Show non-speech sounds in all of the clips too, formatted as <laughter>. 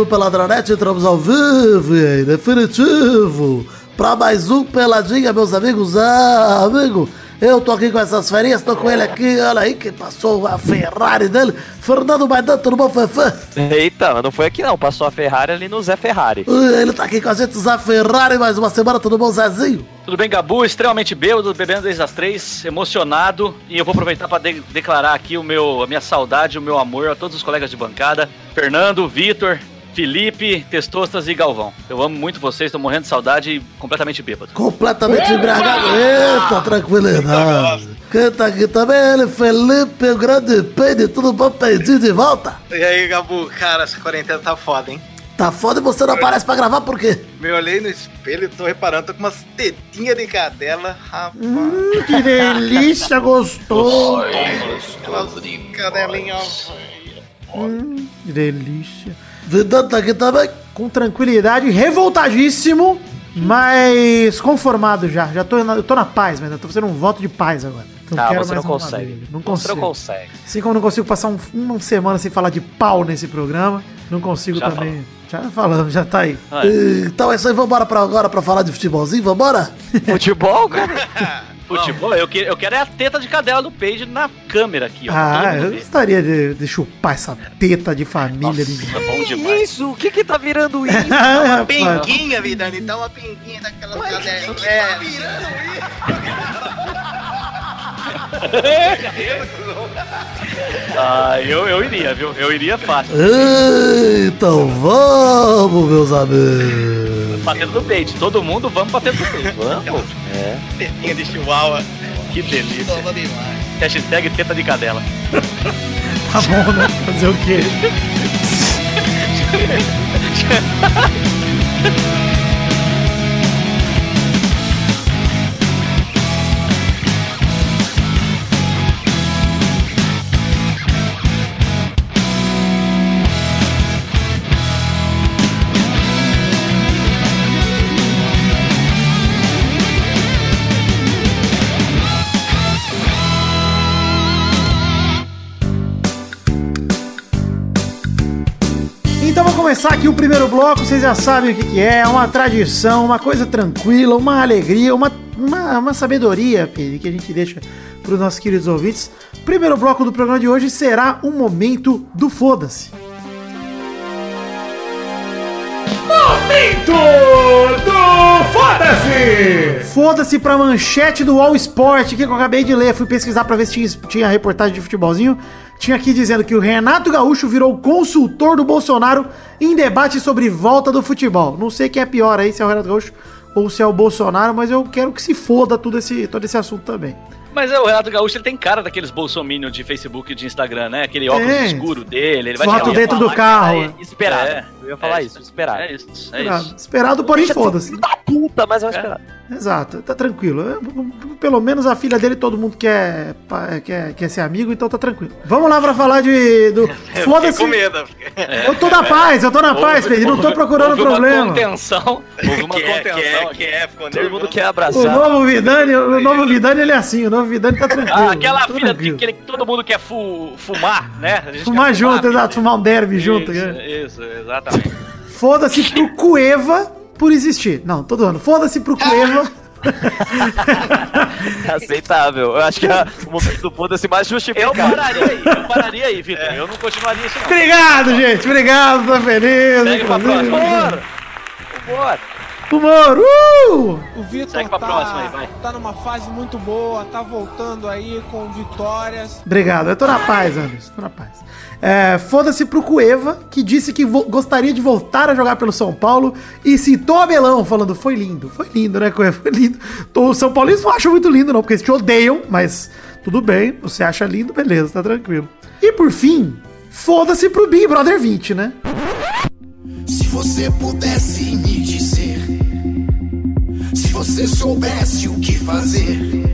do Peladronete, entramos ao vivo e em definitivo para mais um Peladinha, meus amigos. Ah, amigo, eu tô aqui com essas ferinhas, tô com ele aqui, olha aí que passou a Ferrari dele, Fernando Maidan, tudo bom, Fefe? Eita, mas não foi aqui não, passou a Ferrari ali no Zé Ferrari. Ele tá aqui com a gente, Zé Ferrari, mais uma semana, tudo bom, Zezinho? Tudo bem, Gabu? Extremamente bêbado, bebendo desde as três, emocionado. E eu vou aproveitar para de declarar aqui o meu, a minha saudade, o meu amor a todos os colegas de bancada. Fernando, Vitor, Felipe, Testostas e Galvão. Eu amo muito vocês, tô morrendo de saudade e completamente bêbado. Completamente embriagado. Eita, tranquilidade. Quem tá aqui também é ele, Felipe, o grande peide, tudo bom, peidinho de volta? E aí, Gabu, cara, essa quarentena tá foda, hein? Tá foda e você não aparece pra gravar por quê? Me olhei no espelho e tô reparando, tô com umas tetinhas de cadela, rapaz. Hum, que delícia, gostoso. Aquelas cadelinhas. Hum, que delícia. Tá. Com tranquilidade, revoltadíssimo, mas conformado já. Já tô na, eu tô na paz, mas eu tô fazendo um voto de paz agora. Ah, quero você não uma consegue. Não Você consigo. não consegue. Assim como eu não consigo passar um- uma semana sem falar de pau nesse programa, não consigo Já também. Já falando, já tá aí. Ah, é. Então é isso aí, vambora pra agora pra falar de futebolzinho, vambora? Futebol, cara? <laughs> Futebol, eu, que, eu quero é a teta de cadela do Page na câmera aqui, ó. Ah, mundo eu gostaria de, de chupar essa teta de família de Nossa, bom demais. Isso, o que que tá virando <laughs> isso? Ah, rapaz. Pinguinha, vida, então uma pinguinha daquela cadelinha. É, Ah, eu, eu iria, viu? Eu iria fácil. Então vamos, meus amigos. Batendo no peito. Todo mundo, vamos batendo no peito. Vamos? É. tetinha de chihuahua. Que delícia. Toma demais. Hashtag teta de cadela. Tá bom, né? Fazer o quê? <laughs> começar aqui o primeiro bloco, vocês já sabem o que, que é, é uma tradição, uma coisa tranquila, uma alegria, uma, uma, uma sabedoria Pedro, que a gente deixa para os nossos queridos ouvintes. Primeiro bloco do programa de hoje será um momento do foda-se. Momento do Foda-se! Foda-se pra manchete do All Sport, que eu acabei de ler. Fui pesquisar pra ver se tinha, tinha reportagem de futebolzinho. Tinha aqui dizendo que o Renato Gaúcho virou consultor do Bolsonaro em debate sobre volta do futebol. Não sei quem é pior aí, se é o Renato Gaúcho ou se é o Bolsonaro, mas eu quero que se foda tudo esse, todo esse assunto também. Mas é, o Renato Gaúcho ele tem cara daqueles bolsominion de Facebook e de Instagram, né? Aquele óculos Tem. escuro dele. Ele vai Foto dentro do carro. É, esperado. É. Eu ia falar É isso, esperado. É isso, é Esperado, isso. Esperado porém foda-se. Filho da puta, mas é o esperado. Exato, tá tranquilo. É, Pelo menos a filha dele todo mundo quer, quer, quer ser amigo, então tá tranquilo. Vamos lá pra falar de. Do... <laughs> Foda-se. com medo. <laughs> Eu tô na paz, eu tô na paz, Pedro. Não tô procurando houve problema. Uma contenção. Houve uma Que é, contenção. que é, que é, Todo mundo quer O abraçar. novo Vidani, o novo Vidani, ele é assim, o novo Vidani tá tranquilo. Ah, aquela filha tranquilo. que, todo mundo quer fu- fumar, né? A gente Fumar quer junto, exato, fumar um derby junto. Isso, né? isso, exatamente. Foda-se pro Cueva por existir. Não, tô doando. Foda-se pro Cueva. <laughs> Aceitável. Eu acho que é o momento do foda-se mais Eu justificado. pararia aí, eu pararia aí, Vitor. Eu não continuaria isso, não. Obrigado, gente. Obrigado, tô feliz. Segue pra próxima. Bora. Uh! O Vitor Segue pra tá, próxima aí, vai. tá numa fase muito boa, tá voltando aí com vitórias. Obrigado, eu tô na paz, Anderson, tô na paz. É, Foda-se pro Cueva, que disse que gostaria de voltar a jogar pelo São Paulo e citou Abelão, falando: foi lindo, foi lindo, né, Cueva? <laughs> Foi lindo. Tô- Os São Paulinos não acham muito lindo, não, porque eles te odeiam, mas tudo bem, você acha lindo, beleza, tá tranquilo. E por fim, foda-se pro Big Brother 20, né? Se você pudesse me dizer, você soubesse o que fazer,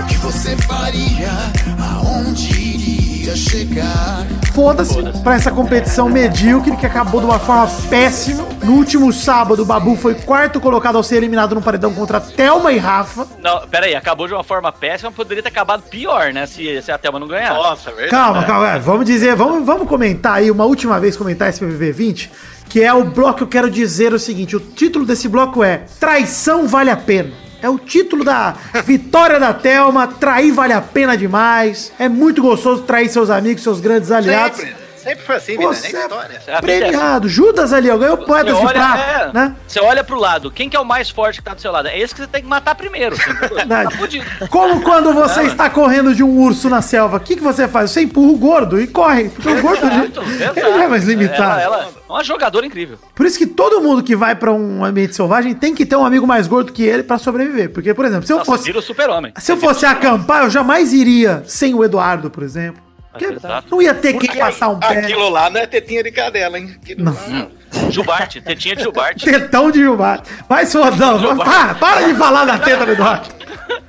o que você faria, aonde iria chegar? foda-se pra essa competição medíocre que acabou de uma forma péssima. No último sábado, o Babu foi quarto colocado ao ser eliminado no paredão contra Thelma e Rafa. Não, pera aí, acabou de uma forma péssima, poderia ter acabado pior, né? Se, se a Thelma não ganhar. Nossa, é verdade. Calma, calma, é, vamos dizer, vamos, vamos comentar aí uma última vez comentar esse PVV 20, que é o bloco que eu quero dizer o seguinte, o título desse bloco é Traição vale a pena. É o título da vitória da Thelma, trair vale a pena demais. É muito gostoso trair seus amigos, seus grandes aliados. Sempre. Sempre foi assim, vida, Você nem história. A vida é premiado. Judas ali, ó, ganhou poetas de olha, prata, é, né? você olha pro lado, quem que é o mais forte que tá do seu lado? É esse que você tem que matar primeiro. Entendeu? <laughs> tá. Como quando você está correndo de um urso na selva, o que, que você faz? Você empurra o gordo e corre. Porque o gordo Exato, ele não é mais limitado. Ela, ela é uma jogadora incrível. Por isso que todo mundo que vai pra um ambiente selvagem tem que ter um amigo mais gordo que ele pra sobreviver. Porque, por exemplo, se eu Nossa, fosse vira o super-homem. se eu fosse acampar, eu jamais iria sem o Eduardo, por exemplo. Porque Exato. não ia ter quem passar um pé. Aquilo lá não é tetinha de cadela, hein? Aquilo Não. lá- Jubarte, tetinha de Jubarte. Tetão de Gilmar. Vai, Sodão. Para, para de falar da teta do Eduardo. <laughs>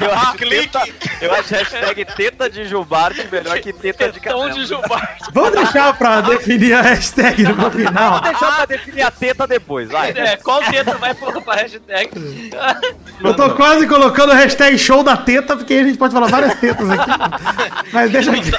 Eu acho, clique. teta, eu acho hashtag teta de Jubarte melhor que teta de Tetão de Jubarte. Vamos deixar pra definir a hashtag no final. Vou deixar pra definir a teta depois, vai. É, qual teta vai pra, pra hashtag? Eu tô quase colocando o hashtag show da teta, porque aí a gente pode falar várias tetas aqui. Mas deixa aqui.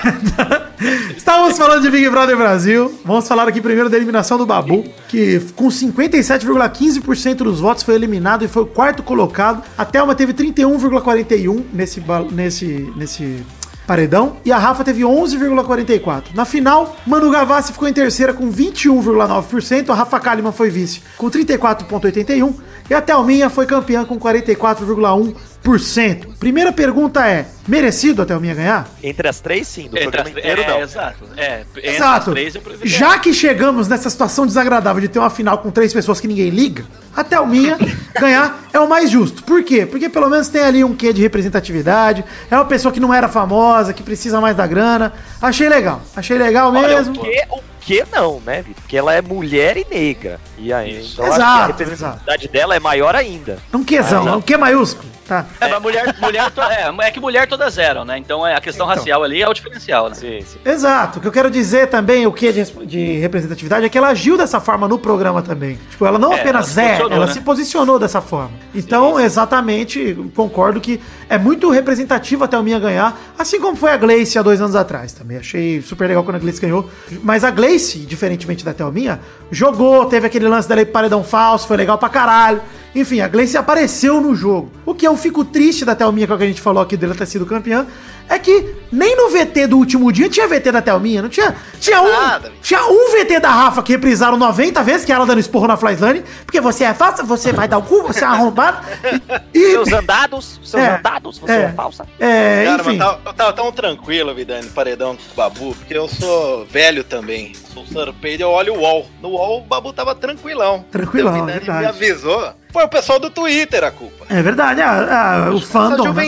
Estávamos falando de Big Brother Brasil. Vamos falar aqui primeiro da eliminação do Babu, que com 57,15% dos votos foi eliminado e foi o quarto colocado. A Thelma teve 31,41% nesse, nesse, nesse paredão. E a Rafa teve 11,44%. Na final, Manu Gavassi ficou em terceira com 21,9%. A Rafa Kalimann foi vice com 34,81%. E a Thelminha foi campeã com 44,1%. Primeira pergunta é: merecido a Thelminha ganhar? Entre as três, sim. Do Entre programa as, inteiro, é, não. exato. É, entre Exato. as três. Já que chegamos nessa situação desagradável de ter uma final com três pessoas que ninguém liga, a Thelminha <laughs> ganhar é o mais justo. Por quê? Porque pelo menos tem ali um quê de representatividade. É uma pessoa que não era famosa, que precisa mais da grana. Achei legal. Achei legal Olha, mesmo. O que, o que não, né, Vitor? Porque ela é mulher e negra. E aí, então Exato, a representatividade dela é maior ainda. Um quezão, Ah, um que maiúsculo. Tá. É, mas mulher, mulher to- é, é que mulher todas eram, né? Então é, a questão racial ali é o diferencial, né? Sim, sim. Exato. O que eu quero dizer também, o que de, de representatividade, é que ela agiu dessa forma no programa também. Tipo, ela não É, apenas ela se é, posicionou, ela né? se posicionou dessa forma. Então, exatamente, concordo que é muito representativo a Thelminha ganhar, assim como foi a Gleice há dois anos atrás também. Achei super legal quando a Gleice ganhou. Mas a Gleice, diferentemente da Thelminha, jogou, teve aquele lance dela ir pro paredão falso, foi legal pra caralho. Enfim, a Gleice apareceu no jogo. O que eu fico triste da Thelminha, que é a gente falou aqui dela ter sido campeã, é que nem no VT do último dia tinha VT da Thelminha, não tinha. Tinha um, Nada. tinha um VT da Rafa que reprisaram 90 vezes, que é ela dando esporro na Flyslane, porque você é falsa, você vai dar o cu, você é arrombado. E, Seus andados, seus É, andados, você é. é, falsa. é, Cara, enfim. mas tá- eu tava tão tranquilo, vida, no paredão com o Babu, porque eu sou velho também. Sou surpeiro, eu olho o UOL. No UOL o Babu tava tranquilão. Tranquilão, Então, o é Vidani me avisou. Foi o pessoal do Twitter a culpa. É verdade, ah, ah, o Essa fandom, né?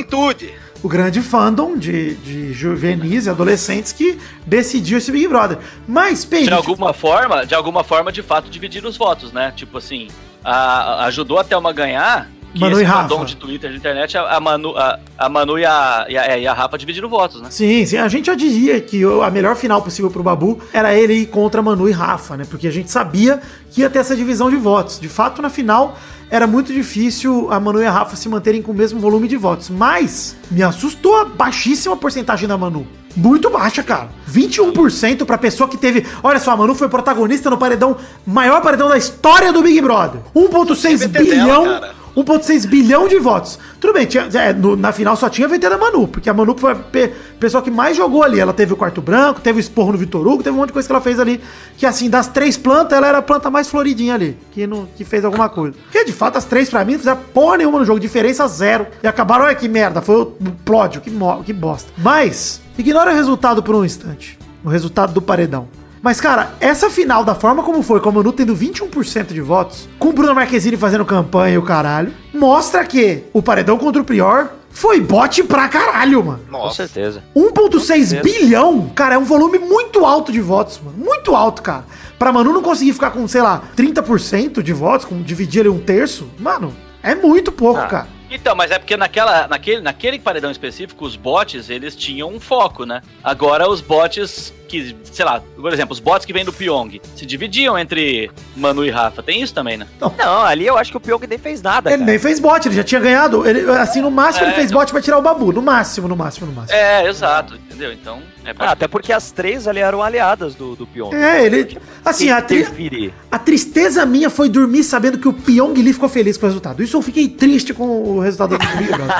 O grande fandom de, de juvenis e adolescentes que decidiu esse Big Brother. Mas, Peide, De alguma forma, de alguma forma, de fato, dividir os votos, né? Tipo assim, a- ajudou a Thelma a ganhar. Que Manu esse e Rafa. fandom de Twitter, de internet, a, Manu, a, a Manu e a, e, a, é, e a Rafa dividiram votos, né? Sim, sim, a gente já dizia que a melhor final possível pro Babu era ele ir contra Manu e Rafa, né? Porque a gente sabia que ia ter essa divisão de votos. De fato, na final, era muito difícil a Manu e a Rafa se manterem com o mesmo volume de votos. Mas me assustou a baixíssima porcentagem da Manu. Muito baixa, cara. 21% pra pessoa que teve. Olha só, a Manu foi protagonista no paredão, maior paredão da história do Big Brother. 1,6 VT dela, bilhão. cara. 1,6 bilhão de votos. Tudo bem, tinha- é, no- na final só tinha da Manu, porque a Manu foi a pe- pessoa que mais jogou ali. Ela teve o quarto branco, teve o esporro no Vitor Hugo, teve um monte de coisa que ela fez ali. Que assim, das três plantas, ela era a planta mais floridinha ali, que, não, que fez alguma coisa. Porque de fato, as três pra mim não fizeram porra nenhuma no jogo, diferença zero. E acabaram, olha que merda, foi o plódio, que, que bosta. Mas, ignora o resultado por um instante. O resultado do paredão. Mas, cara, essa final, da forma como foi, com a Manu tendo 21% de votos, com o Bruno Marquezine fazendo campanha e o caralho, mostra que o paredão contra o Prior foi bote pra caralho, mano. Com Nossa. certeza. 1,6 certeza. bilhão, cara, é um volume muito alto de votos, mano. Muito alto, cara. Pra Manu não conseguir ficar com, sei lá, 30% de votos, com dividir ali um terço, mano, é muito pouco, Ah. cara. Então, mas é porque naquela, naquele, naquele paredão específico, os bots, eles tinham um foco, né? Agora os bots que, sei lá, por exemplo, os bots que vêm do Pyong se dividiam entre Manu e Rafa. Tem isso também, né? Não, ali eu acho que o Pyong nem fez nada, Ele cara. nem fez bot, ele já tinha ganhado. Ele, assim, no máximo É, ele fez então- bot pra tirar o babu. No máximo, no máximo, no máximo. É, exato, entendeu? Então, é Ah, até porque as três ali eram aliadas do, do Pyong. É, ele. Assim, a, tri- a tristeza minha foi dormir sabendo que o Pyong Lee ficou feliz com o resultado. Isso eu fiquei triste com o resultado do Big Brother.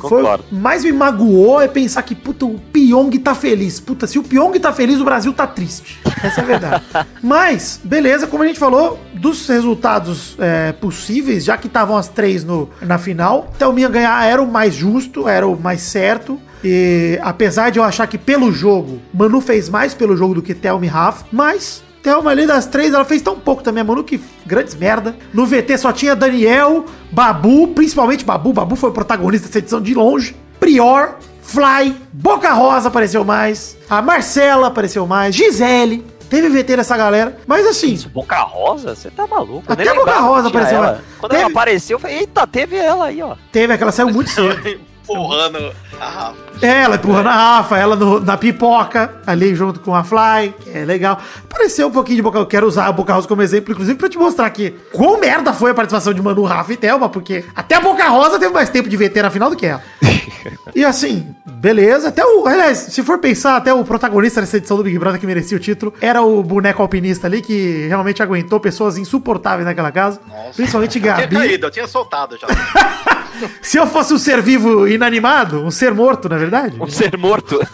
<laughs> Foi, mais me magoou é pensar que, puta, o Pyong tá feliz. Puta, se o Pyong tá feliz, o Brasil tá triste. Essa é a verdade. <laughs> Mas, beleza, como a gente falou, dos resultados é, possíveis, já que estavam as três no, na final, Thelminha ganhar era o mais justo, era o mais certo. E apesar de eu achar que pelo jogo, Manu fez mais pelo jogo do que Thelma e Rafa, mas Thelma ali das três, ela fez tão pouco também. Manu que grandes merda. No VT só tinha Daniel, Babu, principalmente Babu. Babu foi o protagonista dessa edição de longe. Prior, Fly, Boca Rosa apareceu mais. A Marcela apareceu mais. Gisele. Teve VT nessa galera. Mas assim, Isso, Boca Rosa? Você tá maluco? Até Boca Rosa apareceu ela. lá. Quando Teve- ela apareceu, eu falei, eita, teve ela aí, ó. teve aquela saiu muito <laughs> cedo. Empurrando a Rafa. Ela empurrando a Rafa, ela no- na pipoca, ali junto com a Fly, que é legal. Pareceu um pouquinho de Boca Eu quero usar a Boca Rosa como exemplo, inclusive, pra te mostrar que quão merda foi a participação de Manu, Rafa e Thelma, porque até a Boca Rosa teve mais tempo de VT na final do que ela. <laughs> e assim, beleza. Até o. Aliás, se for pensar, até o protagonista dessa edição do Big Brother que merecia o título era o boneco alpinista ali, que realmente aguentou pessoas insuportáveis naquela casa. Principalmente Eu tinha Gabi. caído, eu tinha soltado já. <laughs> Se eu fosse um ser vivo inanimado, um ser morto, na verdade. Um ser morto. <laughs>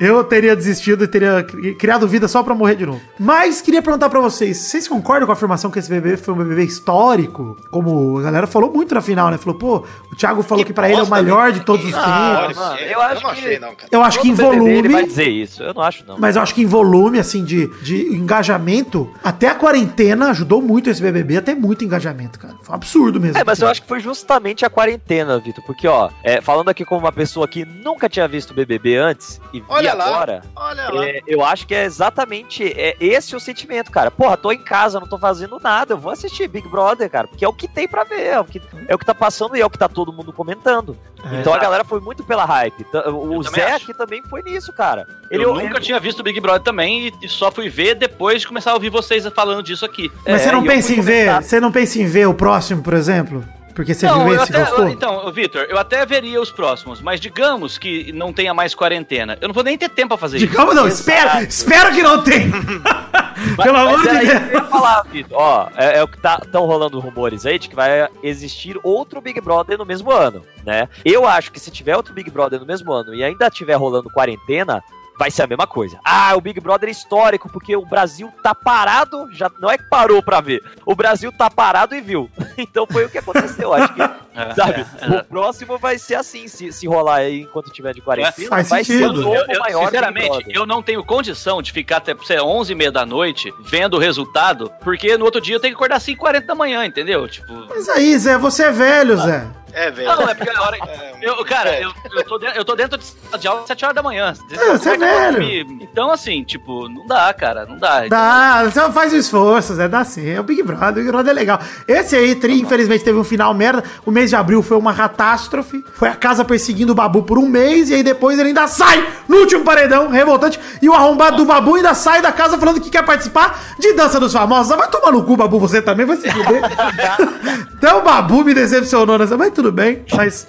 Eu teria desistido e teria cri- criado vida só pra morrer de novo. Mas queria perguntar pra vocês, vocês concordam com a afirmação que esse BBB foi um BBB histórico? Como a galera falou muito na final, né? Falou, pô, o Thiago falou que, pra ele é o bosta, melhor de todos os Ah, tempos. mano, eu, eu acho não que- achei, não, cara. Eu acho que em Todo BBB Ele vai volume, dizer isso. Eu não acho, não. mas eu acho que em volume, assim, de, de engajamento, até a quarentena ajudou muito esse BBB, até muito engajamento, cara. Foi um absurdo mesmo. É, mas eu acho que foi justamente a quarentena, Vitor. Porque, ó, é, falando aqui como uma pessoa que nunca tinha visto o BBB antes e vi Olha lá. agora, Olha lá. é, eu acho que é exatamente é esse o sentimento, cara. Porra, tô em casa, não tô fazendo nada, eu vou assistir Big Brother, cara, porque é o que tem pra ver, é o que, é o que tá passando e é o que tá todo mundo comentando. É. então a galera foi muito pela hype. O Eu Zé também aqui também foi nisso, cara. eu Ele- nunca tinha visto Big Brother também e, só fui ver depois de começar a ouvir vocês falando disso aqui. Mas É, você não eu pensa em ver, você não pensa em ver o próximo, por exemplo? Porque você Não, viu esse até, gostou? então, Vitor, eu até veria os próximos, mas digamos que não tenha mais quarentena. Eu não vou nem ter tempo pra fazer isso. Digamos não, espero, espero que não tenha. <laughs> <laughs> Pelo amor Mas de é Deus. eu ia falar, Vitor. Ó, é, é o que tá tão rolando rumores aí de que vai existir outro Big Brother no mesmo ano, né? Eu acho que se tiver outro Big Brother no mesmo ano e ainda tiver rolando quarentena, vai ser a mesma coisa. Ah, o Big Brother é histórico porque o Brasil tá parado, já não é que parou pra ver. O Brasil tá parado e viu. <laughs> Então foi o que aconteceu, acho que, <laughs> É, sabe? é, é. O próximo vai ser assim, se, se rolar aí enquanto tiver de quarentena, Faz vai ser sentido. o novo Eu, eu, maior sinceramente, eu não tenho condição de ficar até sei, 11 e meia da noite vendo o resultado, porque no outro dia eu tenho que acordar 5 40 da manhã, entendeu? Tipo. Mas aí, Zé, você é velho, Zé. É, velho. Não, é porque a hora. É, Eu, cara, é. eu, eu, tô dentro, eu tô dentro de sala de aula às 7 horas da manhã. É, você é eu vou velho. Então, assim, tipo, não dá, cara, não dá. Dá, você faz o esforço, Zé, dá sim. É o Big Brother, o Big Brother é legal. Esse aí, Tri, infelizmente, teve um final merda. O mês de abril foi uma catástrofe. Foi a casa perseguindo o Babu por um mês, e aí depois ele ainda sai no último paredão, revoltante. E o arrombado do Babu ainda sai da casa falando que quer participar de Dança dos Famosos. Vai tomar no cu, Babu, você também vai se fuder. <laughs> Até o Babu me decepcionou nessa, mas tudo bem. Mas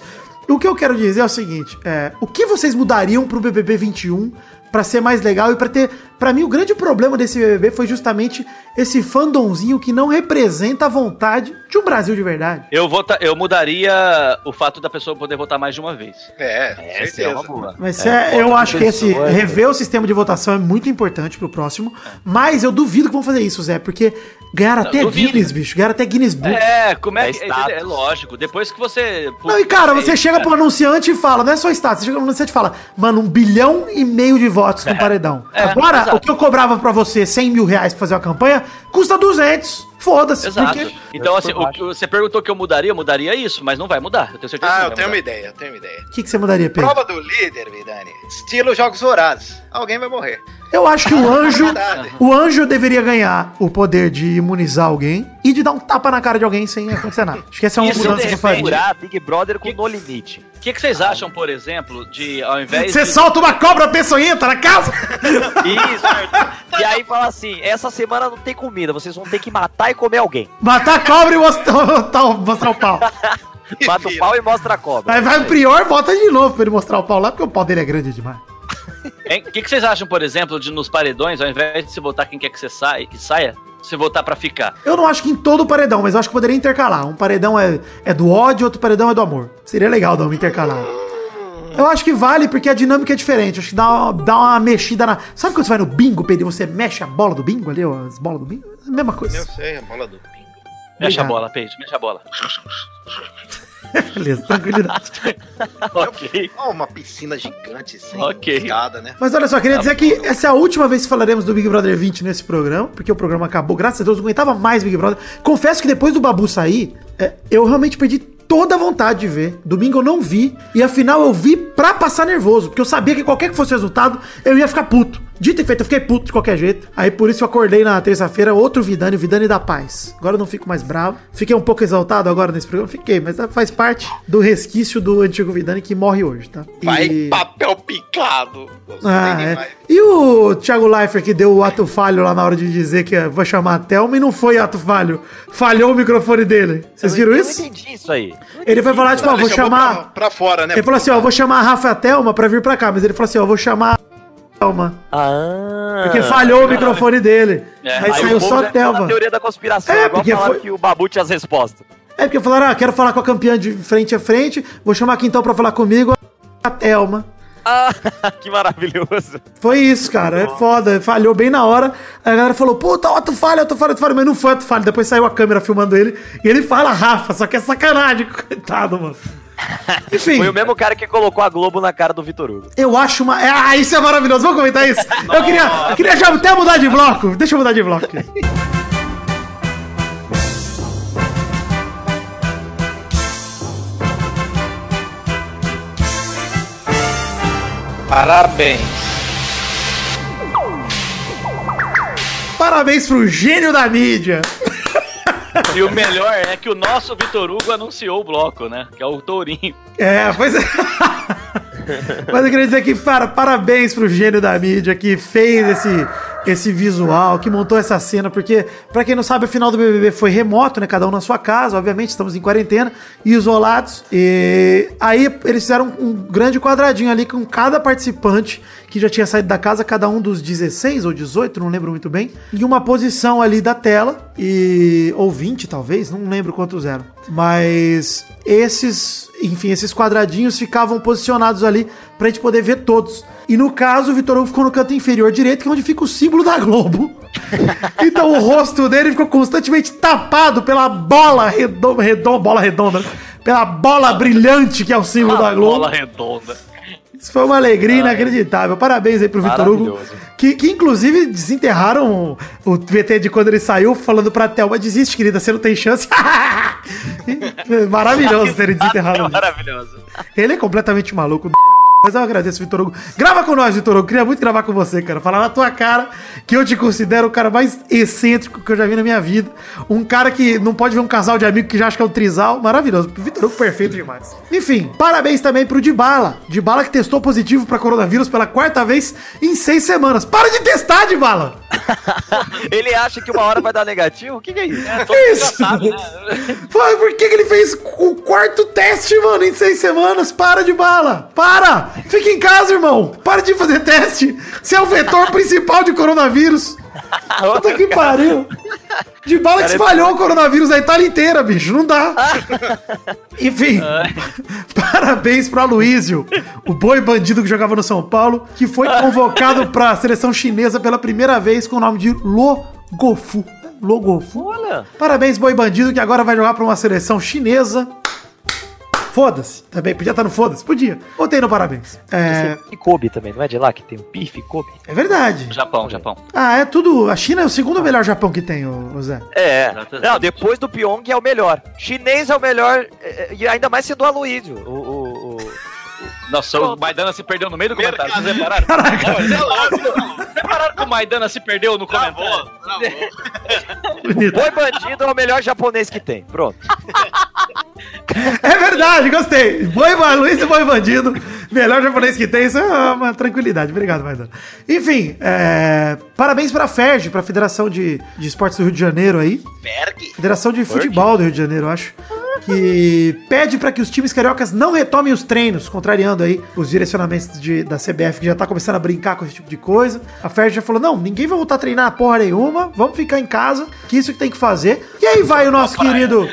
o que eu quero dizer é o seguinte: é, o que vocês mudariam pro BBB 21 pra ser mais legal e pra ter. Pra mim, o grande problema desse BBB foi justamente esse fandomzinho que não representa a vontade de um Brasil de verdade. Eu, vota, eu mudaria o fato da pessoa poder votar mais de uma vez. É, Essa é certeza. uma boa. Mas É, é, eu acho que esse é. rever o sistema de votação é muito importante pro próximo. Mas eu duvido que vão fazer isso, Zé, porque ganharam Não, até duvido. Guinness, bicho. Ganharam até Guinness Book. É, como é, É que. É, status. é lógico, depois que você. Não, e cara, você É, chega pro anunciante e fala, não é só status, você chega pro anunciante e fala, mano, um bilhão e meio de votos no paredão. É, Agora, exato. o que eu cobrava pra você 100 mil reais pra fazer uma campanha, custa 200. Foda-se. Exato. Porque... Então, assim, o que você perguntou que eu mudaria, eu mudaria isso, mas não vai mudar. Eu tenho certeza que Ah, não eu tenho uma mudar. ideia, eu tenho uma ideia. O que, que você mudaria, Pedro? Prova do líder, Vidani. Estilo Jogos Vorazes. Alguém vai morrer. Eu acho que o <laughs> anjo, Verdade. o anjo deveria ganhar o poder de imunizar alguém e de dar um tapa na cara de alguém sem acontecer nada. Acho que essa é uma Isso, mudança que eu faria. Big Brother com Que- no limite. O que, que vocês acham, por exemplo, de ao invés Você de... solta uma cobra peçonhenta na casa? Isso, <laughs> Arthur. E aí fala assim: essa semana não tem comida, vocês vão ter que matar e comer alguém. Matar a cobra e mostrar, <laughs> mostrar o pau. <laughs> Mata o pau e mostra a cobra. Aí vai o prior, volta de novo pra ele mostrar o pau lá, porque o pau dele é grande demais. O que, que vocês acham, por exemplo, de nos paredões, ao invés de se votar quem quer que você saia, que saia, se votar pra ficar? Eu não acho que em todo paredão, mas eu acho que poderia intercalar. Um paredão é, é do ódio, outro paredão é do amor. Seria legal dar uma intercalar. Eu acho que vale porque a dinâmica é diferente. Acho que dá uma, dá uma mexida na. Sabe quando você vai no bingo, Pedro, e você mexe a bola do bingo ali, ó, as bolas do bingo? A mesma coisa. Eu sei, a bola do pingo. Mexe a bola, Peide, mexe a bola. <laughs> Beleza, tranquilidade. <laughs> ok. Ó, uma piscina gigante sem Ok. escada, né? Mas olha só, queria dizer que essa é a última vez que falaremos do Big Brother 20 nesse programa, porque o programa acabou, graças a Deus, não aguentava mais Big Brother. Confesso que depois do Babu sair, é, eu realmente perdi toda a vontade de ver. Domingo eu não vi, e afinal eu vi pra passar nervoso, porque eu sabia que qualquer que fosse o resultado, eu ia ficar puto. Dito e feito, eu fiquei puto de qualquer jeito. Aí por isso eu acordei na terça-feira, outro Vidani, o Vidani da Paz. Agora eu não fico mais bravo. Fiquei um pouco exaltado agora nesse programa, fiquei, mas faz parte do resquício do antigo Vidani que morre hoje, tá? Vai E- papel picado. Ah, é. E o Thiago Leifert que deu o ato falho lá na hora de dizer que vou chamar a Thelma e não foi ato falho. Falhou o microfone dele. Vocês viram eu isso? Eu não entendi isso aí. Ele foi falar, tipo, ó, Ele vou chamar. Pra, pra fora, né? Ele falou assim, ó, vou chamar a Rafa e a Thelma pra vir pra cá. Mas ele falou assim, ó, vou chamar a Thelma. Ah. Porque falhou o microfone dele. É, aí aí saiu só a Thelma. teoria da conspiração. É, É, igual porque falaram foi- que o Babu tinha as respostas. É porque falaram, ah, quero falar com a campeã de frente a frente. Vou chamar aqui então pra falar comigo a Thelma. Ah, <laughs> que maravilhoso. Foi isso, cara. É foda. Falhou bem na hora. Aí a galera falou, puta, ó, tu falha, tu falha, tu falha. Mas não foi tu falha. Depois saiu a câmera filmando ele. E ele fala Rafa, só que é sacanagem. <laughs> Coitado, mano. Enfim, Foi o mesmo cara que colocou a Globo na cara do Vitor Hugo. eu acho uma. Ah, isso é maravilhoso. Vamos comentar isso. Eu queria, eu queria já até mudar de bloco. Deixa eu mudar de bloco. aqui. Parabéns. Parabéns pro gênio da mídia. E o melhor é que o nosso Vitor Hugo anunciou o bloco, né? Que é o Tourinho. É, pois é. <laughs> Mas eu queria dizer que, para, parabéns pro gênio da mídia que fez esse, esse visual, que montou essa cena, porque, pra quem não sabe, a final do BBB foi remoto, né? Cada um na sua casa, obviamente, estamos em quarentena, isolados. E aí eles fizeram um grande quadradinho ali com cada participante que já tinha saído da casa, cada um dos 16 ou 18, não lembro muito bem, em uma posição ali da tela, e ou 20 talvez, não lembro quantos eram. Mas esses, enfim, esses quadradinhos ficavam posicionados ali pra gente poder ver todos. E no caso, o Vitor Hugo ficou no canto inferior direito, que é onde fica o símbolo da Globo. <laughs> então o rosto dele ficou constantemente tapado pela bola redonda, redonda bola redonda, pela bola brilhante que é o símbolo da Globo. Bola redonda. Isso foi uma alegria inacreditável. Parabéns aí pro Vitor Hugo. Que, que inclusive desenterraram o, VT de quando ele saiu, falando pra Thelma: desiste, querida, você não tem chance. <laughs> Maravilhoso terem desenterrado. ele. Maravilhoso. Ele é completamente maluco. Mas eu agradeço, Vitor Hugo. Grava com nós, Vitor Hugo. Queria muito gravar com você, cara. Falar na tua cara que eu te considero o cara mais excêntrico que eu já vi na minha vida. Um cara que não pode ver um casal de amigos que já acha que é um trisal. Maravilhoso. Vitor Hugo, perfeito demais. Enfim, parabéns também pro Dibala. Dibala que testou positivo pra coronavírus pela quarta vez em seis semanas. Para de testar, Dibala! <laughs> Ele acha que uma hora vai dar negativo? O que, que é isso? Todo já Isso. sabe, né? Por que, que ele fez o quarto teste, mano, em seis semanas? Para de bala! Para! Fica em casa, irmão! Para de fazer teste! Você é o vetor <laughs> principal de coronavírus! Puta que pariu! De bala que é espalhou o coronavírus na Itália inteira, bicho. Não dá. <laughs> Enfim, <laughs> parabéns pro Aloysio, o boi bandido que jogava no São Paulo, que foi convocado pra seleção chinesa pela primeira vez com o nome de Logofu. Logofu. Olha. Parabéns, boi bandido, que agora vai jogar pra uma seleção chinesa. Foda-se. Também podia estar no foda-se. Podia. Botei no parabéns. É, E Kobe também, não é de lá que tem o Pif Kobe? é verdade. Japão, Japão. Ah, é tudo. A China é o segundo melhor Japão que tem, ô Zé. É. Exatamente. Não, depois do Pyong é o melhor. Chinês é o melhor, é, é, e ainda mais sendo o Aloysio. O, o, o, <laughs> Nossa, o Maidana se perdeu no meio do comentário. Vocês <laughs> repararam? Caraca. Vocês repararam? repararam que o Maidana se perdeu no comentário? Travou, <laughs> travou. Bonito. Boi bandido é o melhor japonês que tem. Pronto. É verdade, gostei. Boi Luiz e Boi Bandido. Melhor japonês que tem, isso é uma tranquilidade. Obrigado, Maidana. Enfim, é, parabéns pra FERJ, pra Federação de, de Esportes do Rio de Janeiro aí. Federação de Futebol do Rio de Janeiro, eu acho. Que pede pra que os times cariocas não retomem os treinos, contrariando aí os direcionamentos de- da CBF, que já tá começando a brincar com esse tipo de coisa. A FERJ já falou: não, ninguém vai voltar a treinar porra nenhuma, vamos ficar em casa, que isso que tem que fazer. E aí vai o nosso querido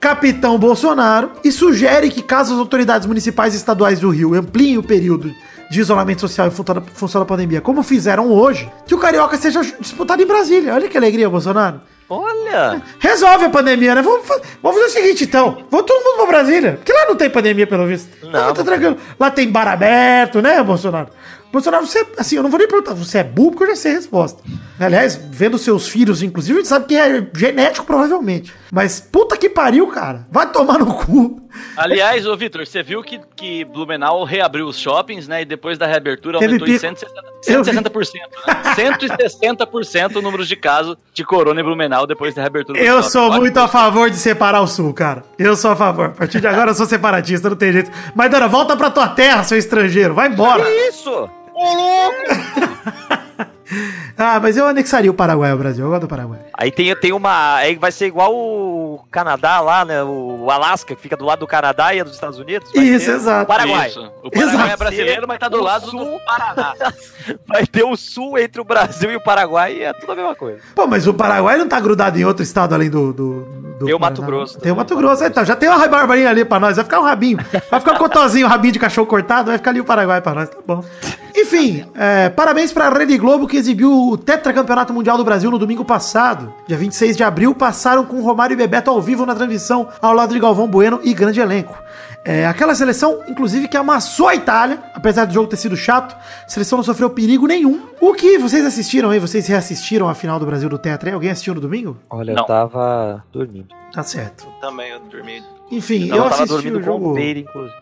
capitão Bolsonaro e sugere que, caso as autoridades municipais e estaduais do Rio ampliem o período de isolamento social em função da, pandemia, como fizeram hoje, que o Carioca seja disputado em Brasília. Olha que alegria, Bolsonaro. Olha. Resolve a pandemia, né? Vamos, vamos fazer o seguinte, então. Vamos todo mundo pra Brasília. Porque lá não tem pandemia, pelo visto. Não, tá tranquilo. Lá tem bar aberto, né, Bolsonaro? Bolsonaro, você, assim, eu não vou nem perguntar, você é burro porque eu já sei a resposta. Aliás, vendo seus filhos, inclusive, a gente sabe que é genético, provavelmente. Mas puta que pariu, cara. Vai tomar no cu. Aliás, ô Vitor, você viu que, que Blumenau reabriu os shoppings, né? E depois da reabertura Teve aumentou em pico. 160%. 160%, né? <laughs> 160% o número de casos de corona em Blumenau depois da reabertura Eu shoppings. sou muito a favor de separar o sul, cara. Eu sou a favor. A partir de agora eu sou separatista, não tem jeito. Mas, Dona, volta pra tua terra, seu estrangeiro. Vai embora. Que isso? <laughs> Ah, mas eu anexaria o Paraguai ao Brasil. Eu gosto do Paraguai. Aí tem, tem uma. Aí vai ser igual o Canadá lá, né? O Alasca, que fica do lado do Canadá e é dos Estados Unidos. Vai Isso, exato. O Paraguai. Isso. O Paraguai Exato. é brasileiro, mas tá do O lado sul. do Paraná. <laughs> Vai ter o sul entre o Brasil e o Paraguai e é tudo a mesma coisa. Pô, mas o Paraguai não tá grudado em outro estado além do. do, do Tem o Mato Grosso? Tem o. Mato Grosso. Então, já tem uma barbarinha ali pra nós. Vai ficar um rabinho. Vai ficar um cotozinho, um rabinho de cachorro cortado. Vai ficar ali o Paraguai pra nós. Tá bom. Enfim, é, parabéns pra Rede Globo que exibiu o Tetracampeonato Mundial do Brasil no domingo passado. Dia 26 de abril, passaram com Romário e Bebeto ao vivo na transmissão, ao lado de Galvão Bueno e grande elenco. É, aquela seleção, inclusive, que amassou a Itália, apesar do jogo ter sido chato, a seleção não sofreu perigo nenhum. O que vocês assistiram aí? Vocês reassistiram a final do Brasil do aí? Alguém assistiu no domingo? Olha, Não. eu tava dormindo. Tá certo. Também eu dormi. Enfim, Eu, eu, tava assisti dormindo o com jogo. o Peire, inclusive.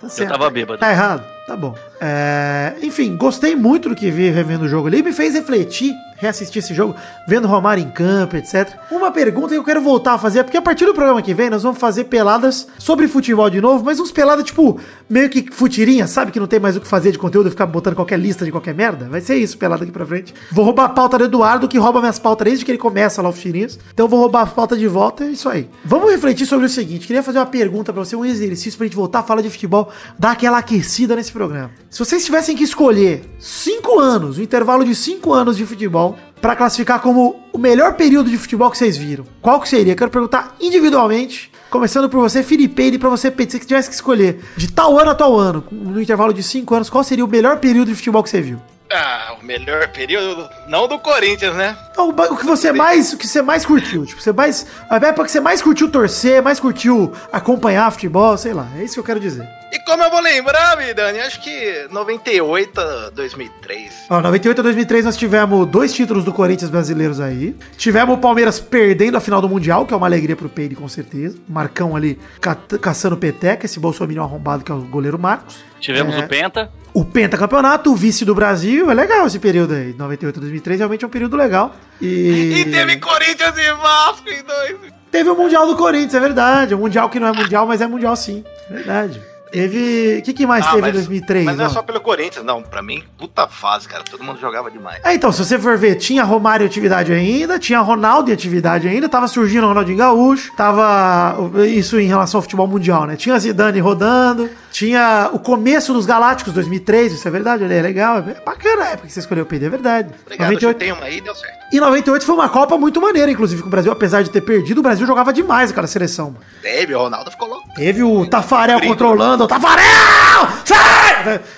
Tá Eu tava bêbado. Tá errado? Tá bom. É, Enfim, gostei muito do que vi revendo o jogo ali. Me fez refletir, reassistir esse jogo, vendo Romário em campo, etc. Uma pergunta que eu quero voltar a fazer, porque a partir do programa que vem nós vamos fazer peladas sobre futebol de novo, mas uns peladas tipo, meio que futirinha, sabe? Que não tem mais o que fazer de conteúdo, ficar botando qualquer lista de qualquer merda. Vai ser isso, pelada aqui pra frente. Vou roubar a pauta do Eduardo, que rouba minhas pautas desde que ele começa lá os tirinhos. Então vou roubar a pauta de volta, é isso aí. Vamos refletir sobre o seguinte: queria fazer uma pergunta pra você, um exercício pra gente voltar a falar de futebol, dar aquela aquecida nesse programa. Se vocês tivessem que escolher cinco anos, um intervalo de cinco anos de futebol, pra classificar como o melhor período de futebol que vocês viram, qual que seria? Quero perguntar individualmente. Começando por você, Felipe, e pra você, Pedro, se tivesse que escolher de tal ano a tal ano, no intervalo de cinco anos, qual seria o melhor período de futebol que você viu? Ah, o melhor período, não do Corinthians, né? Então, o que você mais, o que você mais curtiu, tipo, você mais, a época que você mais curtiu torcer, mais curtiu acompanhar futebol, sei lá, é isso que eu quero dizer. E como eu vou lembrar, Vidani, acho que 98 a 2003. Ó, 98 a 2003 nós tivemos dois títulos do Corinthians brasileiros aí. Tivemos o Palmeiras perdendo a final do Mundial, que é uma alegria pro Peire, com certeza. Marcão ali ca- caçando peteca, esse bolsominion arrombado que é o goleiro Marcos. Tivemos É. o Penta. O pentacampeonato, o vice do Brasil, é legal esse período aí. 98 a 2003 realmente é um período legal. E, E teve Corinthians e Vasco em dois. Teve o Mundial do Corinthians, é verdade. O Mundial que não é Mundial, mas é Mundial sim. É verdade. Teve. O que, que mais Ah, teve mas- em 2003? Mas não é ó? só pelo Corinthians, não. Pra mim, puta fase, cara. Todo mundo jogava demais. É, então, se você for ver, tinha Romário em atividade ainda, tinha Ronaldo em atividade ainda, tava surgindo o Ronaldinho Gaúcho, tava isso em relação ao futebol mundial, né? Tinha Zidane rodando, tinha o começo dos Galácticos 2003, isso é verdade, olha, é legal, é bacana a época que você escolheu o PD, é verdade. Obrigado, 98, chutei uma aí deu certo. e 98 foi uma Copa muito maneira, inclusive, com o Brasil, apesar de ter perdido, o Brasil jogava demais aquela seleção. Teve, o Ronaldo ficou louco. Teve o Tafarel controlando, o Tafarel! Sai!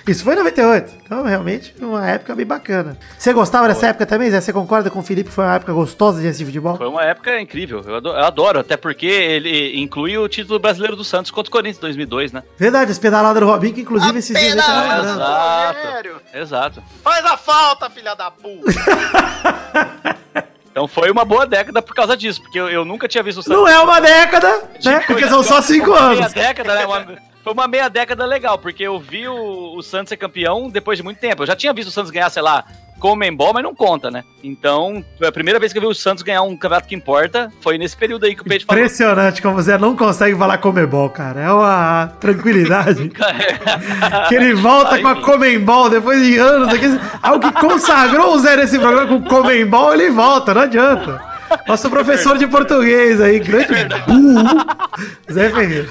Isso foi em 98. Então, realmente, uma época bem bacana. Você gostava dessa época também, Zé? Você concorda com o Felipe que foi uma época gostosa de assistir futebol? Foi uma época incrível. Eu adoro, eu adoro, até porque ele inclui o título brasileiro do Santos contra o Corinthians em 2002, né? Verdade, as pedaladas do Robinho, que inclusive esses dias. Exato. Sério? Exato. Faz a falta, filha da puta. <laughs> Então foi uma boa década por causa disso, porque eu, eu nunca tinha visto o Santos. Não é uma década, né? Tipo, Porque são só cinco uma anos. Meia década, né? Uma, <laughs> foi uma meia década legal, porque eu vi o, o Santos ser campeão depois de muito tempo. Eu já tinha visto o Santos ganhar, sei lá, Comembol, mas não conta, né? Então, foi a primeira vez que eu vi o Santos ganhar um campeonato que importa foi nesse período aí que o Peide falou. Impressionante como você não consegue falar Comebol, cara. É uma tranquilidade. <laughs> que ele volta com a Comembol depois de anos aqui. Algo que consagrou o Zé nesse programa com Comembol, ele volta, não adianta. Nosso professor de português aí, grande burro, Zé Ferreira.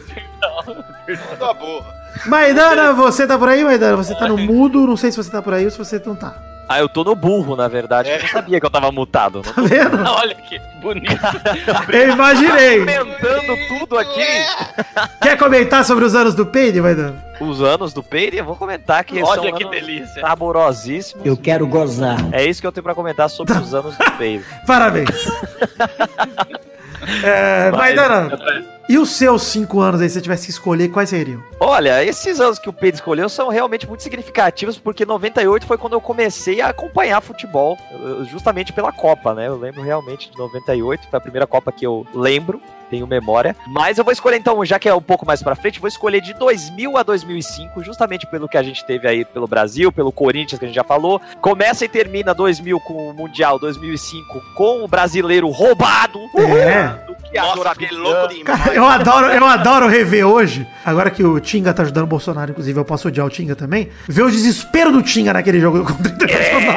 Tá boa. Maidana, você tá por aí, Maidana? Você tá no mudo, não sei se você tá por aí ou se você não tá. Ah, eu tô no burro, na verdade. É. Eu não sabia que eu tava mutado. Tá vendo? Olha que bonito. <laughs> Eu imaginei. Comentando tudo aqui. Quer comentar sobre os anos do Peide, Maidana? Os anos do Peire, eu vou comentar que Olha são que anos delícia. saborosíssimos. Eu quero gozar. É isso que eu tenho pra comentar sobre os anos do Peire. Parabéns. <laughs> é, Maidana, e os seus cinco anos aí, se você tivesse que escolher, quais seriam? Olha, esses anos que o Pedro escolheu são realmente muito significativos, porque 98 foi quando eu comecei a acompanhar futebol, eu- justamente pela Copa, né? Eu lembro realmente de 98, foi a primeira Copa que eu lembro, tenho memória. Mas eu vou escolher então, já que é um pouco mais pra frente, vou escolher de 2000 a 2005, justamente pelo que a gente teve aí pelo Brasil, pelo Corinthians que a gente já falou. Começa e termina 2000 com o Mundial, 2005 com o brasileiro roubado. É. Nossa, louco demais. Cara, eu adoro, eu adoro rever hoje. Agora que o Tinga tá ajudando o Bolsonaro, inclusive, eu posso odiar o Tinga também. Ver o desespero do Tinga naquele jogo <laughs> contra o Internacional.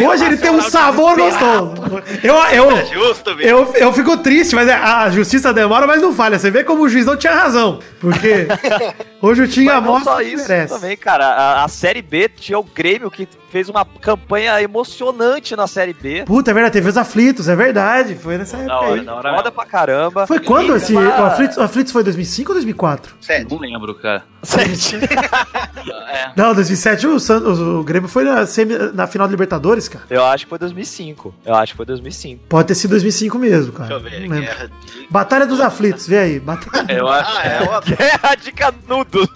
Hoje ele tem um sabor gostoso. Eu, eu, É justo, eu, eu fico triste, mas é, a justiça demora, mas não falha. Você vê como o juiz não tinha razão. Porque <laughs> hoje o Tinga Mas não mostra só isso merece. também, cara. A, a Série B tinha o Grêmio que fez uma campanha emocionante na Série B. Puta, é verdade, teve os aflitos, é verdade. Foi nessa época Da hora, aí. da hora Foda pra caramba. Foi quando esse. uma- O Aflitos, o Aflitos foi 2005 ou 2004? Sério. Não lembro, cara. Sete. <laughs> É. Não, 2007 o, Santos, o Grêmio foi na, semi- na final da Libertadores, cara. Eu acho que foi 2005. Eu acho que foi 2005. Pode ter sido 2005 mesmo, cara. Deixa eu ver. Guerra de... Batalha dos Aflitos, vê aí. Batalha... <laughs> Eu acho. Ah, é, ó. <laughs> Guerra de canudos.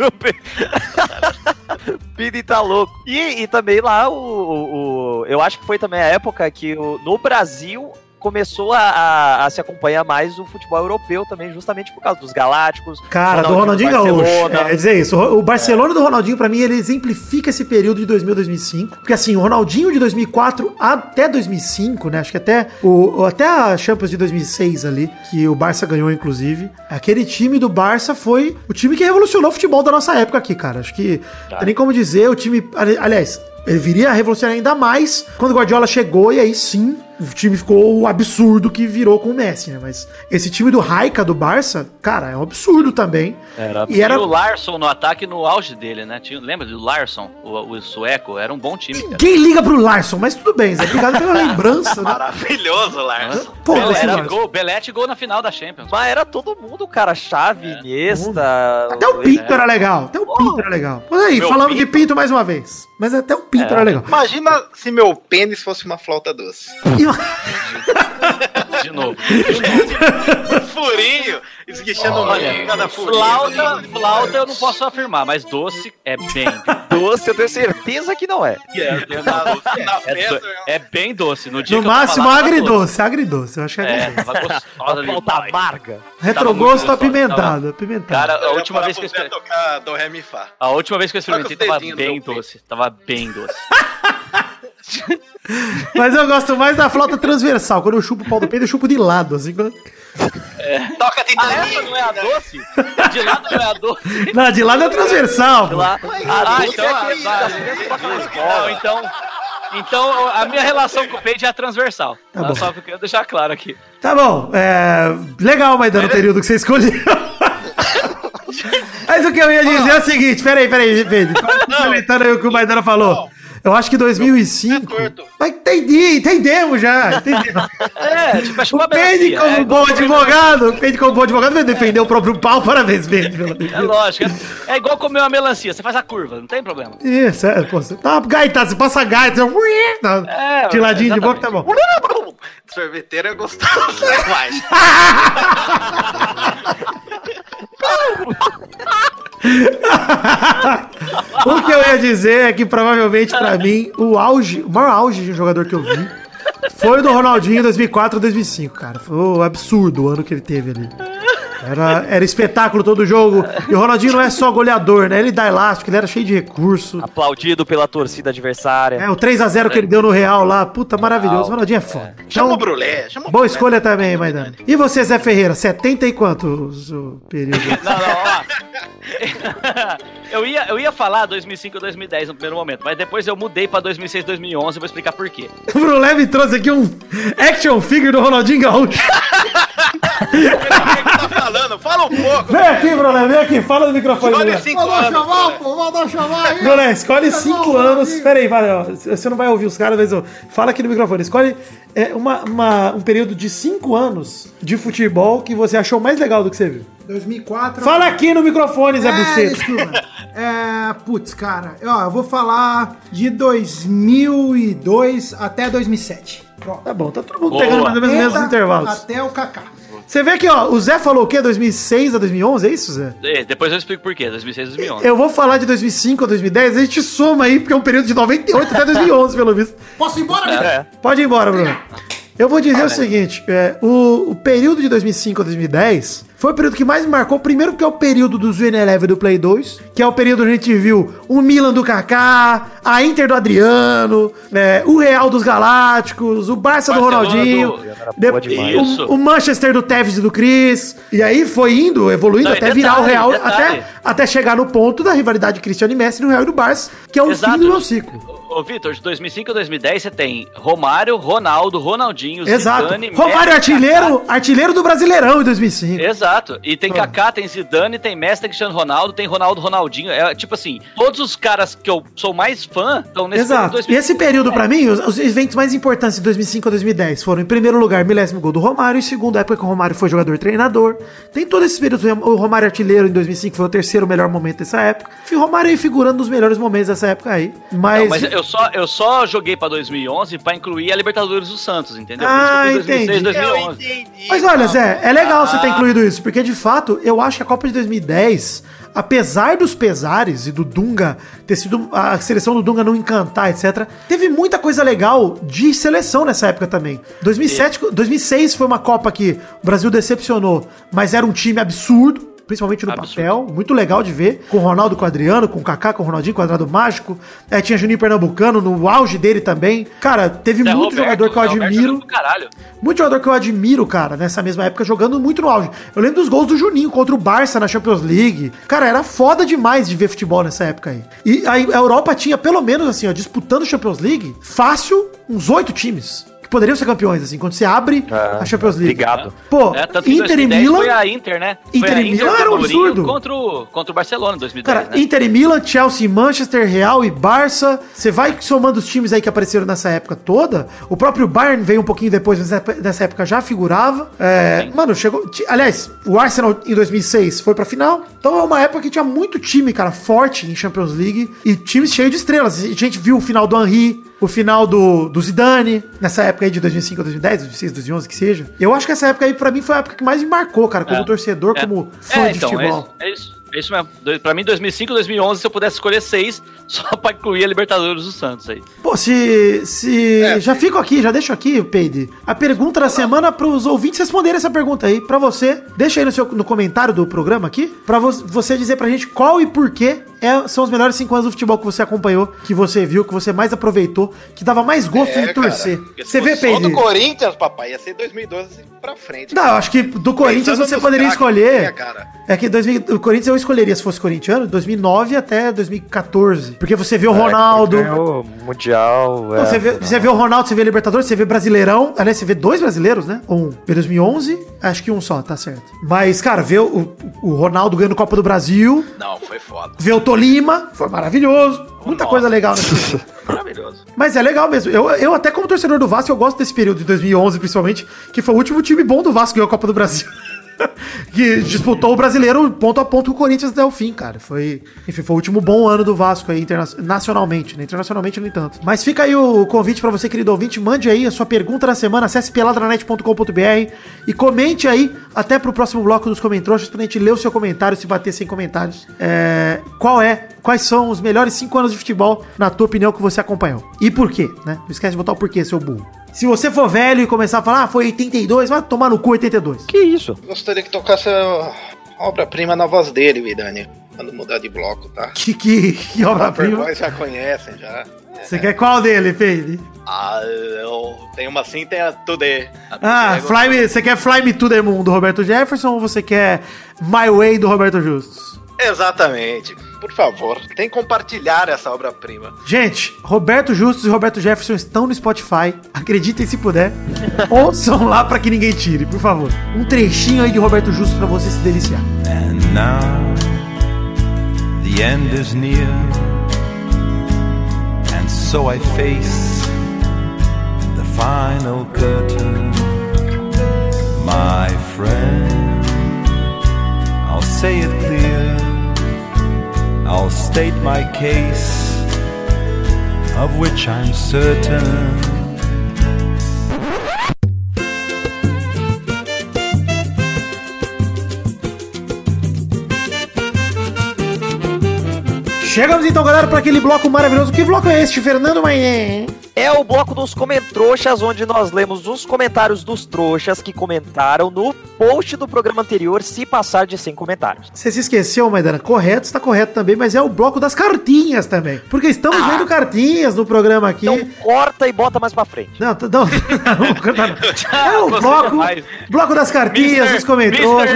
<laughs> Pini tá louco. E, e também lá o, o- o- Eu acho que foi também a época que o- no Brasil começou a, a- se acompanhar mais o futebol europeu também, justamente por causa dos Galácticos. Cara, do Ronaldinho Ronaldinho do Gaúcho. Barcelona. É, dizer isso. O o Barcelona do Ronaldinho, pra mim, ele exemplifica esse período de 2000 2005. Porque assim, o Ronaldinho de 2004 até 2005, né? Acho que até, o, até a Champions de 2006 ali, que o Barça ganhou, inclusive. Aquele time do Barça foi o time que revolucionou o futebol da nossa época aqui, cara. Acho que não tem nem como dizer, o time. ali- Aliás, ele viria a revolucionar ainda mais quando o Guardiola chegou e aí sim o time ficou o absurdo que virou com o Messi, né? Mas esse time do Raika do Barça, cara, é um absurdo também. Era E era E o Larson no ataque no auge dele, né? Tinha, lembra do Larson, o, o sueco? Era um bom time, cara. Quem liga pro Larson? Mas tudo bem, Zé. Obrigado pela <laughs> lembrança, né? Maravilhoso, Larson. Pô, esse era Larson. gol, Belete gol na final da Champions. Mas era todo mundo, cara. Chave, Iniesta. Até o Pinto era legal. Até o Pinto era legal. Mas aí, Meu falamos de Pinto? Pinto mais uma vez. Mas até o Pinto É. era legal. Imagina se meu pênis fosse uma flauta doce. De novo. <laughs> Furinho, esguichando o Olha, cada furinho. flauta, flauta eu não posso afirmar, mas doce é bem. Doce, eu tenho certeza que não é. É, na é, festa, do- é bem doce. No dia No que eu tava máximo, lá, tava agridoce. Agridoce. Eu acho que é doce. É, agridoce. tava gostosa Falta amarga. Retrogosto tava muito apimentado. Apimentado. Cara, a última vez que eu experimentei. tocar do ré mi fá. A última vez que eu experimentei Toca os tava dedinhos bem meu doce. Tava bem doce. <laughs> <laughs> Mas eu gosto mais da flauta transversal. Quando eu chupo o pau do peito, eu chupo de lado. Assim, quando... Toca Ah, Titanic. essa não é a doce? De lado não é a doce? Não, de lado é transversal. pô. Lá, Ah, então, é ah, tá. que tocam na Não, então, então a minha relação com o peito é transversal. Tá Tá bom. Só que eu quero deixar claro aqui. Tá bom. É... Legal, Maidana, o período que você escolheu. <laughs> Mas o que eu ia dizer é o seguinte: peraí, peraí, Pedro. Complementando aí o que o Maidana falou. Eu acho que 2005. Mas entendi, entendemos já. Entendemos. <laughs> É, tipo, acho O melancia, como é, bom advogado, o Peide, como bom advogado, vai defender o próprio pau. Parabéns, pelo- É lógico. É, é igual comer uma melancia, você faz a curva, não tem problema. Isso, é, pô, você tá gaita, você passa gaita, você... Não, É, de ladinho de boca tá bom. <laughs> Sorveteiro é gostoso demais. <laughs> <laughs> o que eu ia dizer é que provavelmente pra mim o auge, o maior auge de um jogador que eu vi foi do Ronaldinho em 2004 ou 2005, cara. Foi um absurdo o ano que ele teve ali. Era, era espetáculo todo jogo. E o Ronaldinho não é só goleador, né? Ele dá elástico, ele era cheio de recurso. Aplaudido pela torcida adversária. É, o 3x0 que ele deu no Real lá, puta, maravilhoso. O Ronaldinho é foda. Chama Então, o Brulé, chama o boa Brulé. escolha também, Maidana. E você, Zé Ferreira, 70 e quantos o período? <laughs> Não, não, ó. <laughs> eu, ia, eu ia falar 2005 ou 2010 no primeiro momento, mas depois eu mudei pra 2006, 2011 e vou explicar por quê. O Bruleve trouxe aqui um action figure do Ronaldinho Gaúcho. <laughs> Falando? Fala um pouco. Vem aqui, Bruleve, vem aqui, fala no microfone. Escolhe cinco anos. chamar, pô, mandou chamar aí. Brulé, escolhe Pegou 5 o anos. Pera aí, ó, você não vai ouvir os caras, mas ó, fala aqui no microfone. Escolhe é, uma, uma- um período de 5 anos de futebol que você achou mais legal do que você viu. 2004. Fala aqui no microfone, Zé É, Buceta. É, putz, cara, ó, eu vou falar de 2002 até 2007. Pronto. Tá bom, tá todo mundo Boa. pegando mais ou menos os mesmos intervalos. Até o Kaká. Você vê que, ó, o Zé falou o quê? 2006 a 2011, é isso, Zé? É, Depois eu explico por quê, 2006, 2011. Eu vou falar de 2005 a 2010, a gente soma aí, porque é um período de 98 até 2011, pelo visto. Posso ir embora, Vitor? É. Pode ir embora, Bruno. Eu vou dizer o seguinte, é, o, o período de 2005 a 2010 foi o período que mais me marcou, primeiro que é o período do Zwin Eleven do Play 2, que é o período onde a gente viu o Milan do Kaká, a Inter do Adriano, é, o Real dos Galácticos, o Barça do Barcelona Ronaldinho, do- de- o, o Manchester do Tevez e do Cris, e aí foi indo, evoluindo Não, até virar o detalhe, Real, detalhe. até, até chegar no ponto da rivalidade Cristiano e Messi no Real e do Barça, que é o Exato. fim do meu ciclo. Ô, Vitor, de 2005 a 2010 você tem Romário, Ronaldo, Ronaldinho, Exato. Zidane, Romário Messi, artilheiro, artilheiro do Brasileirão em 2005. Exato. E tem Kaká, tem Zidane, tem Messi, tem Cristiano Ronaldo, tem Ronaldo, Ronaldinho. É tipo assim, todos os caras que eu sou mais fã estão nesse Exato. E esse período, pra mim, os, os eventos mais importantes de 2005 a 2010 foram, em primeiro lugar, milésimo gol do Romário, em segundo, a época que o Romário foi jogador-treinador. Tem todo esse período, o Romário artilheiro em 2005 foi o terceiro melhor momento dessa época. E o Romário aí figurando nos melhores momentos dessa época aí. Mas... Não, mas eu só, eu só joguei pra 2011 pra incluir a Libertadores do Santos, entendeu? Ah, Por isso que eu pus entendi. 2006, 2011. entendi. Mas olha, Zé, é legal você ter Ah. incluído isso, porque de fato, eu acho que a Copa de 2010, apesar dos pesares e do Dunga ter sido a seleção do Dunga não encantar, etc, teve muita coisa legal de seleção nessa época também. 2007, 2006 foi uma Copa que o Brasil decepcionou, mas era um time absurdo. Principalmente no Absurdo. papel, muito legal de ver. Com o Ronaldo, com o Adriano, com o Kaká, com o Ronaldinho, quadrado mágico. É, tinha Juninho Pernambucano no auge dele também. Cara, teve Zé muito Roberto, jogador que eu admiro. Muito jogador que eu admiro, cara, nessa mesma época, jogando muito no auge. Eu lembro dos gols do Juninho contra o Barça na Champions League. Cara, era foda demais de ver futebol nessa época aí. E a a Europa tinha, pelo menos assim, ó, disputando Champions League, fácil, uns oito times. Poderiam ser campeões, assim, quando você abre Ah, a Champions League. obrigado. Pô, É, tanto Inter e 2010 Milan. foi a Inter, né? Inter e Milan era um absurdo. Contra o, contra o Barcelona em 2010, Cara, né? Inter e Milan, Chelsea, e Manchester, Real e Barça. Você vai somando os times aí que apareceram nessa época toda. O próprio Bayern veio um pouquinho depois, mas nessa- nessa época já figurava. É, mano, chegou. Aliás, o Arsenal em 2006 foi pra final. Então é uma época que tinha muito time, cara, forte em Champions League e times cheios de estrelas. A gente viu o final do Henry, o final do, do Zidane, nessa época aí de 2005 a 2010, 2006, 2011, que seja. Eu acho que essa época aí, pra mim, foi a época que mais me marcou, cara, como É. torcedor, É. como fã É, de então, futebol. É, é isso. É isso mesmo. Do- Pra mim, 2005, 2011, se eu pudesse escolher seis, <laughs> só pra incluir a Libertadores do Santos aí. Pô, se. se É, já fico aqui, já deixo aqui, Peide. A pergunta da semana pros ouvintes responderem essa pergunta aí. Pra você, deixa aí no, seu, no comentário do programa aqui, pra vo- você dizer pra gente qual e por que é- são os melhores cinco anos do futebol que você acompanhou, que você viu, que você mais aproveitou, que dava mais gosto de É, torcer. cara, Você vê, Peide? do Corinthians, papai, ia ser 2012 pra frente. Não, eu acho que do Corinthians Pensando você poderia escolher. cara? É que 2000, o Corinthians eu escolheria se fosse corintiano, 2009 até 2014. Porque você vê o Ronaldo. Ganhou Mundial. Não, é, você, vê, você vê o Ronaldo, você vê Libertadores, você vê Brasileirão. Aliás, você vê dois brasileiros, né? Um. Vê 2011, acho que um só, tá certo. Mas, cara, ver o, o Ronaldo ganhando Copa do Brasil, Não, foi foda. ver o Tolima, foi maravilhoso. Muita Nossa. coisa legal nesse <laughs> Maravilhoso. Mas é legal mesmo. Eu, eu, até como torcedor do Vasco, eu gosto desse período de 2011, principalmente, que foi o último time bom do Vasco que ganhou a Copa do Brasil. <laughs> que disputou o brasileiro ponto a ponto com o Corinthians até o fim, cara. Foi, enfim, foi o último bom ano do Vasco aí, interna nacionalmente, né? Internacionalmente, nem tanto. Mas fica aí o convite pra você, querido ouvinte. Mande aí a sua pergunta da semana, acesse peladranet.com.br e comente aí até pro próximo bloco dos comentários pra gente ler o seu comentário, se bater sem comentários. É, qual é, quais são os melhores cinco anos de futebol, na tua opinião, que você acompanhou? E por quê, né? Não esquece de botar o porquê, seu burro. Se você for velho e começar a falar, ah, foi 82, vai tomar no cu 82. Que isso? Gostaria que tocasse a obra-prima na voz dele, Vidani. Quando mudar de bloco, tá? <laughs> Que, que, que obra-prima. Já conhecem, já. Você quer qual dele, Peide? Ah, eu tenho uma assim, tem a Today. Ah, Fly Me, você quer Fly Me to the Moon do Roberto Jefferson ou você quer My Way do Roberto Justus? Exatamente. Por favor, tem que compartilhar essa obra-prima. Gente, Roberto Justus e Roberto Jefferson estão no Spotify. Acreditem se puder. <laughs> Ouçam lá pra que ninguém tire, por favor. Um trechinho aí de Roberto Justus pra você se deliciar. And now the end is near, and so I face the final curtain, my friend. I'll say it clear, I'll state my case, of which I'm certain. Chegamos então, galera, para aquele bloco maravilhoso. Que bloco é este, Fernando Maien? É o bloco dos comentroxas, onde nós lemos os comentários dos trouxas que comentaram no post do programa anterior, se passar de 100 comentários. Você se esqueceu, Maidana? Correto, está correto também, mas é o bloco das cartinhas também. Porque estamos Ah. vendo cartinhas no programa aqui. Então corta e bota mais pra frente. Não, não, <laughs> não, não. <laughs> É o bloco, demais. bloco das cartinhas, Mister- dos Heitor,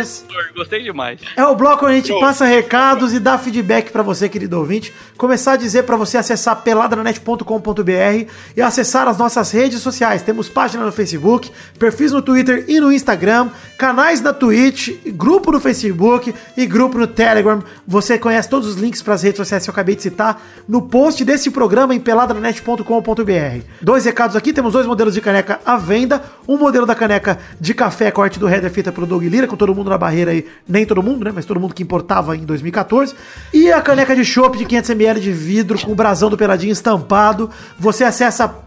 Gostei demais. É o bloco onde a gente passa recados e dá feedback pra você, querido ouvinte. Começar a dizer pra você acessar peladranet.com.br e acessar as nossas redes sociais. Temos página no Facebook, perfis no Twitter e no Instagram, canais na Twitch, grupo no Facebook e grupo no Telegram. Você conhece todos os links para as redes sociais que eu acabei de citar no post desse programa em peladranet.com.br. Dois recados aqui, temos dois modelos de caneca à venda. Um modelo da caneca de café arte do Header feita pelo Doug Lira, com todo mundo na barreira aí, nem todo mundo, né, mas todo mundo que importava em 2014. E a caneca de chopp de 500ml de vidro com o brasão do Peladinho estampado. Você acessa!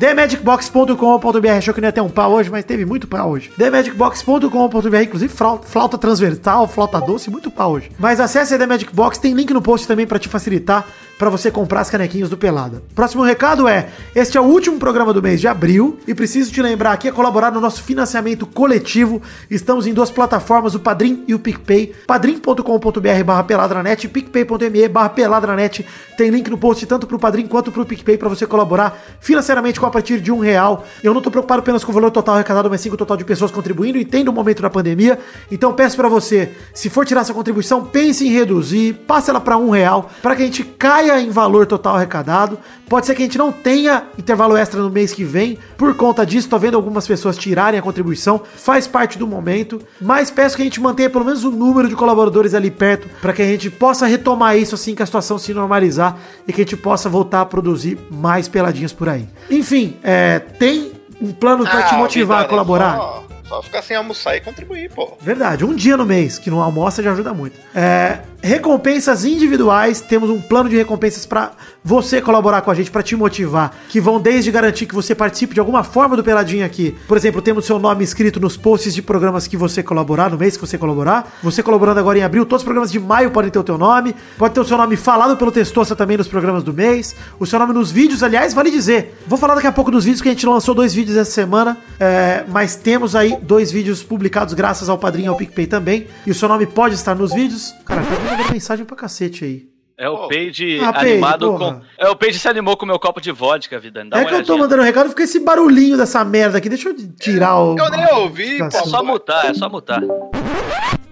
TheMagicBox.com.br Achou que não ia ter um pau hoje, mas teve muito pau hoje. TheMagicBox.com.br Inclusive flauta, transversal, flauta doce, muito pau hoje. Mas acesse a The Magic Box, tem link no post também pra te facilitar pra você comprar as canequinhas do Pelada. Próximo recado é: este é o último programa do mês de abril e preciso te lembrar aqui a colaborar no nosso financiamento coletivo. Estamos em duas plataformas, o Padrim e o PicPay. padrim.com.br barra peladranet e picpay.me barra peladranet. Tem link no post tanto pro Padrim quanto pro PicPay pra você colaborar financeiramente com a partir de um real. Eu não tô preocupado apenas com o valor total arrecadado, mas sim com o total de pessoas contribuindo. Entendo o momento da pandemia. Então peço pra você, se for tirar essa contribuição, pense em reduzir, passe ela pra um real, para que a gente caia em valor total arrecadado. Pode ser que a gente não tenha intervalo extra no mês que vem. Por conta disso, tô vendo algumas pessoas tirarem a contribuição. Faz parte do momento. Mas peço que a gente mantenha pelo menos o número de colaboradores ali perto, para que a gente possa retomar isso assim que a situação se normalizar e que a gente possa voltar a produzir mais peladinhas por aí. Enfim, é, tem um plano para te Ah, motivar a colaborar? Só, só ficar sem almoçar e contribuir, pô. Verdade, um dia no mês, que não almoça já ajuda muito. É, recompensas individuais, temos um plano de recompensas para você colaborar com a gente, para te motivar, que vão desde garantir que você participe de alguma forma do Peladinho aqui. Por exemplo, temos seu nome escrito nos posts de programas que você colaborar, no mês que você colaborar. Você colaborando agora em abril, todos os programas de maio podem ter o teu nome. Pode ter o seu nome falado pelo Testosta também nos programas do mês. O seu nome nos vídeos, aliás, vale dizer. Vou falar daqui a pouco dos vídeos, que a gente lançou dois vídeos essa semana, é, mas temos aí dois vídeos publicados graças ao Padrinho e ao PicPay também. E o seu nome pode estar nos vídeos. Cara, tá mandando mensagem pra cacete aí. É o Page Ah, animado com. É o Page se animou com o meu copo de vodka, vida. Dá é uma que eu tô mandando um recado, fica esse barulhinho dessa merda aqui. Deixa eu tirar o. Eu nem ouvi, pô. É só mutar, é só mutar.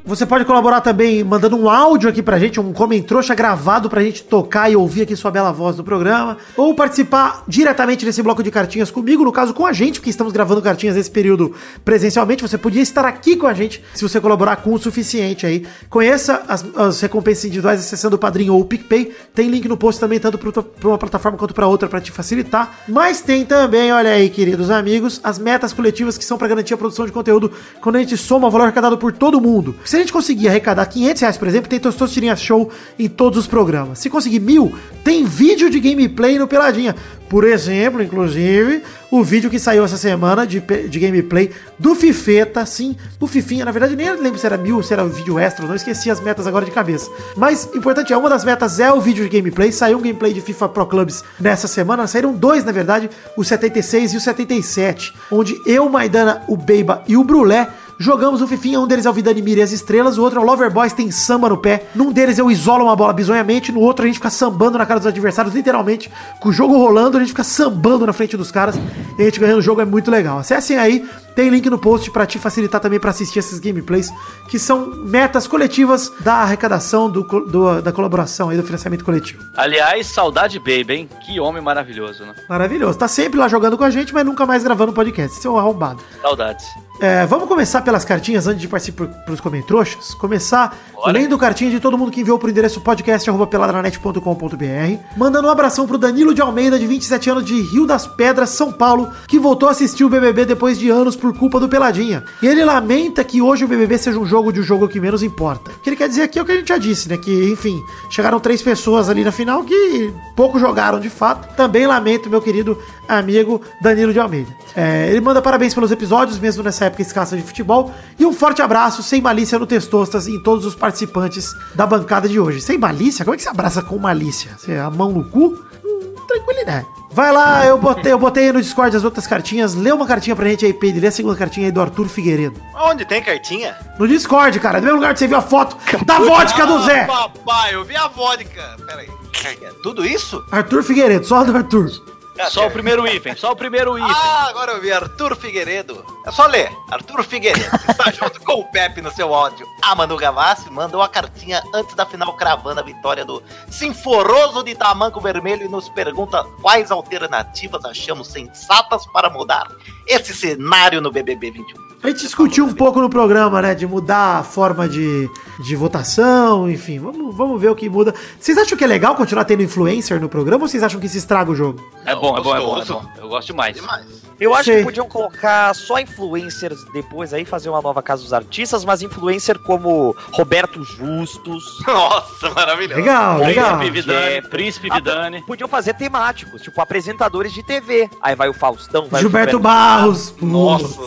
Você pode colaborar também mandando um áudio aqui pra gente, um comentrouxa gravado pra gente tocar e ouvir aqui sua bela voz no programa. Ou participar diretamente desse bloco de cartinhas comigo, no caso com a gente, porque estamos gravando cartinhas nesse período presencialmente. Você podia estar aqui com a gente se você colaborar com o suficiente aí. Conheça as, as recompensas individuais acessando o Padrinho ou o PicPay. Tem link no post também, tanto pra uma plataforma quanto pra outra, pra te facilitar. Mas tem também, olha aí, queridos amigos, as metas coletivas que são pra garantir a produção de conteúdo quando a gente soma o valor arrecadado por todo mundo. Você a gente conseguir arrecadar 500 reais, por exemplo, tem Tostosterinha Show em todos os programas. Se conseguir mil, tem vídeo de gameplay no Peladinha. Por exemplo, inclusive, o vídeo que saiu essa semana de, de gameplay do Fifeta, sim, do Fifinha. Na verdade, nem lembro se era mil, se era vídeo extra, não esqueci as metas agora de cabeça. Mas, importante é, uma das metas é o vídeo de gameplay. Saiu um gameplay de FIFA Pro Clubs nessa semana. Saíram dois, na verdade, o 76 e o 77, onde eu, Maidana, o Beiba e o Brulé Jogamos o Fifinha, um deles é o Vidani Mira e as Estrelas, o outro é o Lover Boys, tem samba no pé. Num deles eu isolo uma bola bizonhamente, no outro a gente fica sambando na cara dos adversários, literalmente. Com o jogo rolando, a gente fica sambando na frente dos caras e a gente ganhando o jogo é muito legal. Acessem aí, tem link no post pra te facilitar também pra assistir esses gameplays, que são metas coletivas da arrecadação, do, do- da colaboração aí, do financiamento coletivo. Aliás, saudade Baby, hein? Que homem maravilhoso, né? Maravilhoso. Tá sempre lá jogando com a gente, mas nunca mais gravando podcast. Esse é um arrombado. Saudades. É, vamos começar pelas cartinhas antes de partir pros comentroxas. Começar lendo cartinha de todo mundo que enviou pro endereço podcast.peladranet.com.br. Mandando um abração pro Danilo de Almeida, de 27 anos, de Rio das Pedras, São Paulo, que voltou a assistir o BBB depois de anos por culpa do Peladinha. E ele lamenta que hoje o BBB seja um jogo de um jogo que menos importa. O que ele quer dizer aqui é o que a gente já disse, né? Que, enfim, chegaram três pessoas ali na final que pouco jogaram de fato. Também lamento, meu querido amigo Danilo de Almeida. É, ele manda parabéns pelos episódios, mesmo nessa época escassa de futebol. E um forte abraço, sem malícia no Testostas e em todos os participantes da bancada de hoje. Sem malícia? Como é que você abraça com malícia? Você a mão no cu? Hum, tranquilidade. Vai lá, eu botei, eu botei aí no Discord as outras cartinhas. Lê uma cartinha pra gente aí, Pedro. Lê a segunda cartinha aí do Arthur Figueiredo. Onde tem cartinha? No Discord, cara. No mesmo lugar que você viu a foto da vodka do Zé. Ah, papai, eu vi a vodka. Pera aí. É Tudo isso? Arthur Figueiredo, só do Arthur. Só o primeiro item, só o primeiro item. Ah, agora eu vi Arthur Figueiredo. É só ler. Arthur Figueiredo está <laughs> junto com o Pepe no seu ódio. A Manu Gavassi mandou a cartinha antes da final cravando a vitória do Sinforoso de Tamanco Vermelho e nos pergunta quais alternativas achamos sensatas para mudar esse cenário no BBB 21. A gente discutiu um pouco no programa, né? De mudar a forma de, de votação, enfim. Vamos, vamos ver o que muda. Vocês acham que é legal continuar tendo influencer no programa ou vocês acham que isso estraga o jogo? É bom, é bom, é bom, é bom. Eu gosto demais. Demais. Eu acho Sei. que podiam colocar só influencers depois aí, fazer uma nova casa dos artistas, mas influencer como Roberto Justus. Nossa, maravilhoso. Legal, legal. Príncipe Vidani, É. Príncipe Ah, Vidani. Podiam fazer temáticos, tipo apresentadores de TV. Aí vai o Faustão, vai Gilberto o Barros. Nossa.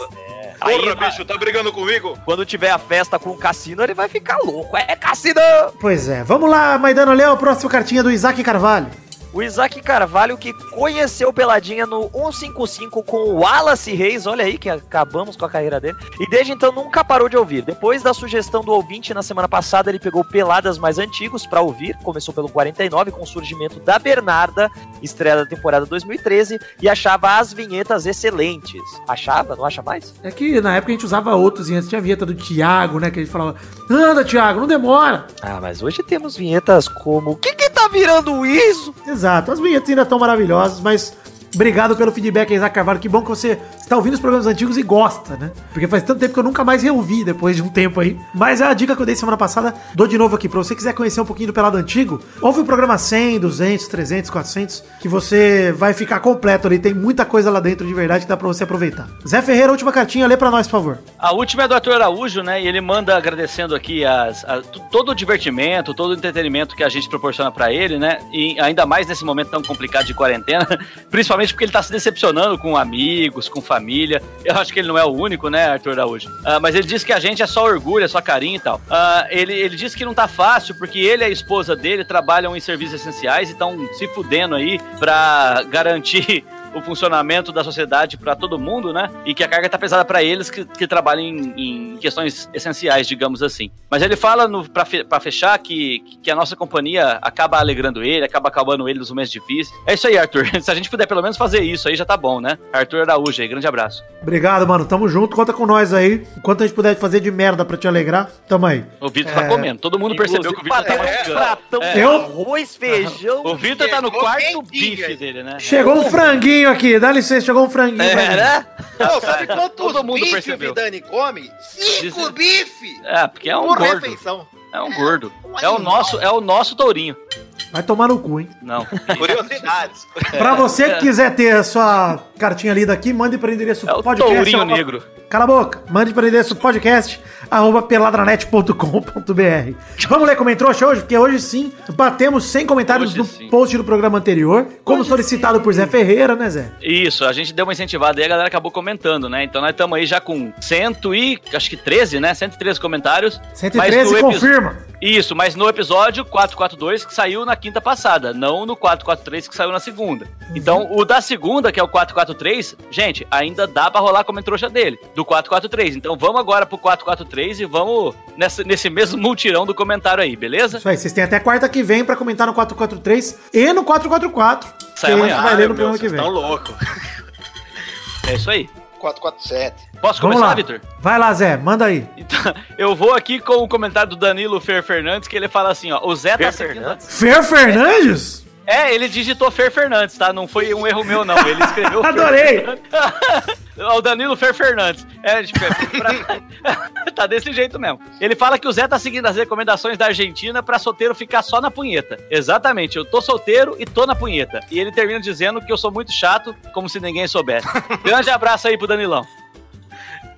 Aí, Porra, bicho, tá brigando comigo? Quando tiver a festa com o Cassino, ele vai ficar louco. É Cassino! Pois é. Vamos lá, Maidano, a próxima cartinha do Isaac Carvalho. O Isaac Carvalho que conheceu Peladinha no 155 com o Wallace Reis, olha aí que acabamos com a carreira dele, e desde então nunca parou de ouvir. Depois da sugestão do ouvinte na semana passada, ele pegou Peladas mais antigos pra ouvir, começou pelo 49 com o surgimento da Bernarda, estreia da temporada 2013, e achava as vinhetas excelentes. Achava? Não acha mais? É que na época a gente usava outros e antes tinha a vinheta do Thiago, né? Que a gente falava, anda, Thiago, não demora. Ah, mas hoje temos vinhetas como O que que tá virando isso? Exato, as vinhetas ainda estão maravilhosas, mas obrigado pelo feedback, Isaac Carvalho. Que bom que você está ouvindo os programas antigos e gosta, né? Porque faz tanto tempo que eu nunca mais reouvi depois de um tempo aí. Mas é a dica que eu dei semana passada, dou de novo aqui. Pra você quiser conhecer um pouquinho do Pelado Antigo, ouve o programa 100, 200, 300, 400, que você vai ficar completo ali. Tem muita coisa lá dentro de verdade que dá pra você aproveitar. Zé Ferreira, última cartinha, lê pra nós, por favor. A última é do Arthur Araújo, né? E ele manda agradecendo aqui as, a- todo o divertimento, todo o entretenimento que a gente proporciona pra ele, né? E ainda mais nesse momento tão complicado de quarentena, <laughs> principalmente porque ele tá se decepcionando com amigos, com família. Eu acho que ele não é o único, né, Arthur Araújo? Ah, mas ele diz que a gente é só orgulho, é só carinho e tal. Ah, ele, ele diz que não tá fácil porque ele e a esposa dele trabalham em serviços essenciais e estão se fudendo aí pra garantir o funcionamento da sociedade para todo mundo, né? E que a carga tá pesada para eles que, que trabalham em, em questões essenciais, digamos assim. Mas ele fala no, para fe, pra fechar que, que a nossa companhia acaba alegrando ele, acaba acabando ele nos momentos difíceis. É isso aí, Arthur. <laughs> Se a gente puder pelo menos fazer isso aí já tá bom, né? Arthur Araújo aí, grande abraço. Obrigado, mano. Tamo junto. Conta com nós aí. Enquanto a gente puder fazer de merda pra te alegrar, tamo aí. O Vitor tá comendo. Todo mundo percebeu que o Vitor tá pratão É. de Eu- arroz, feijão. O Vitor tá no quarto bife dele, né? Chegou um franguinho aqui. Dá licença, chegou um franguinho. pra É, né? Não, sabe quantos <laughs> Todo mundo bife o percebeu. Vidani come? Cinco Diz- bife! É, porque é um por gordo. refeição. É um gordo. Um É o nosso, é o nosso tourinho. Vai tomar no cu, hein? Não. <laughs> Curiosidades. Pra você que quiser ter a sua cartinha lida aqui, mande para o endereço É o podcast. tourinho negro. Cala a boca. Mande para o endereço podcast arroba peladranet.com.br. Vamos ler como entrou hoje, porque hoje sim batemos 100 comentários Hoje no sim. post do programa anterior, como solicitado por Zé Ferreira, né, Zé? Isso, a gente deu uma incentivada e a galera acabou comentando, né? Então nós estamos aí já com 100 e, acho que 13, né? 113 comentários. Mas 113 no epi- confirma. Isso, mas no episódio 442 que saiu na quinta passada, não no 443 que saiu na segunda. Então, o da segunda, que é o 443, gente, ainda dá pra rolar como trouxa dele, do 443. Então, vamos agora pro 443 e vamos nessa, nesse mesmo multirão do comentário aí, beleza? Isso aí, vocês têm até quarta que vem pra comentar no 443 e no 444. Sai que a amanhã. gente vai ler no meu, programa que vocês vem. estão loucos. É isso aí. 447. Posso Vamos começar, lá. Vitor? Vai lá, Zé, manda aí. Então, <laughs> eu vou aqui com o comentário do Danilo Fer Fernandes, que ele fala assim, ó, o Zé tá Fer seguindo... Fernandes? Fer Fernandes? É, ele digitou Fer Fernandes, tá? Não foi um erro meu, não. Ele escreveu <laughs> Adorei. <laughs> O Danilo Fer Fernandes. É, tipo, é pra- tá desse jeito mesmo. Ele fala que o Zé tá seguindo as recomendações da Argentina pra solteiro ficar só na punheta. Exatamente, eu tô solteiro e tô na punheta. E ele termina dizendo que eu sou muito chato, como se ninguém soubesse. <laughs> Grande abraço aí pro Danilão.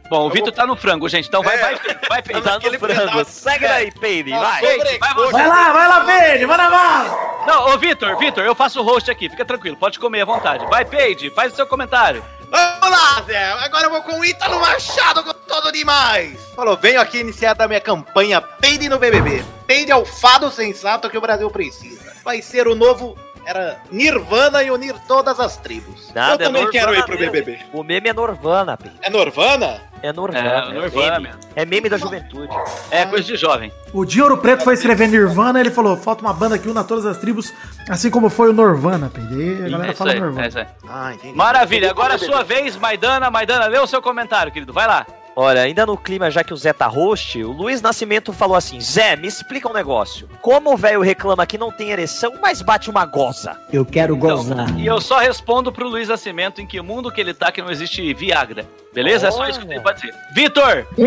Bom, o Vitor tá no frango, gente. Então vai, vai, vai, vai, Tá no frango. Segue daí, Peide, vai. Peide, vai você. Vai lá, vai lá, Peide, manda bala. Não, ô Vitor, Vitor, eu faço o host aqui, fica tranquilo, pode comer à vontade. Vai, Peide, faz o seu comentário. Vamos lá, Zé. Agora eu vou com o Ítalo Machado, gostoso demais. Falou, venho aqui iniciar da minha campanha Peide no BBB. Peide é o fado sensato que o Brasil precisa. Vai ser o novo... Era Nirvana e unir todas as tribos. Nada, eu também é quero ir pro mesmo. BBB. O meme é Norvana, Peide. É Norvana? É Norvana. É, mesmo. É meme da juventude. É coisa de jovem. O Di Ouro Preto foi escrever Nirvana, ele falou, falta uma banda que una todas as tribos, assim como foi o Norvana. Aí a É galera isso fala aí, é Norvana. isso aí. Ah. Maravilha, agora é a sua vez, Maidana. Maidana, lê o seu comentário, querido. Vai lá. Olha, ainda no clima, já que o Zé tá host, o Luiz Nascimento falou assim: Zé, me explica um negócio. Como o velho reclama que não tem ereção, mas bate uma goza? Eu quero gozar. E eu só respondo pro Luiz Nascimento em que mundo que ele tá que não existe Viagra. Beleza? É só isso que ele pode dizer. Vitor! <laughs>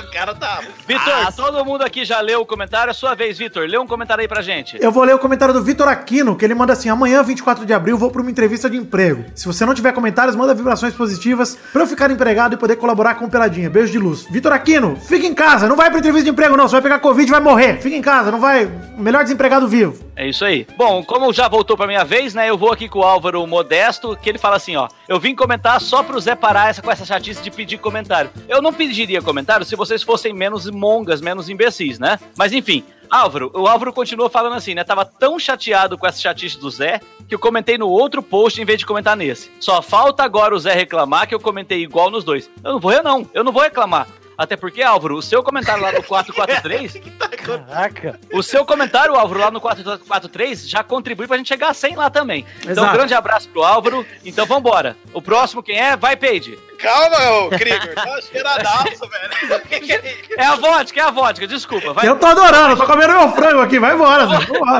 O cara tá... Vitor, Ah, todo mundo aqui já leu o comentário. É sua vez, Vitor. Lê um comentário aí pra gente. Eu vou ler o comentário do Vitor Aquino, que ele manda assim: amanhã, 24 de abril, vou para uma entrevista de emprego. Se você não tiver comentários, manda vibrações positivas pra eu ficar empregado e poder colaborar com o Peladinha. Beijo de luz. Vitor Aquino, fica em casa, não vai pra entrevista de emprego, não. Você vai pegar Covid e vai morrer. Fica em casa, não vai. Melhor desempregado vivo. É isso aí. Bom, como já voltou pra minha vez, né? Eu vou aqui com o Álvaro Modesto, que ele fala assim, ó. Eu vim comentar só pro Zé parar essa, com essa chatice de pedir comentário. Eu não pediria comentário se vocês fossem menos mongas, menos imbecis, né? Mas enfim. Álvaro, o Álvaro continua falando assim, né? Tava tão chateado com essa chatice do Zé que eu comentei no outro post em vez de comentar nesse. Só falta agora o Zé reclamar que eu comentei igual nos dois. Eu não vou, eu não. Eu não vou reclamar. Até porque, Álvaro, o seu comentário lá no 443 <laughs> Caraca. o seu comentário, Álvaro, lá no 443, já contribui pra gente chegar a 100 lá também. Então, Exato. um grande abraço pro Álvaro. Então, vambora. O próximo, quem é? Vai, Peide. Calma, ô Krieger. Tá cheiradaço, velho. <laughs> É a vodka, é a vodka, desculpa. Vai, Eu tô adorando, eu tô comendo meu frango aqui. Vai embora, Zé.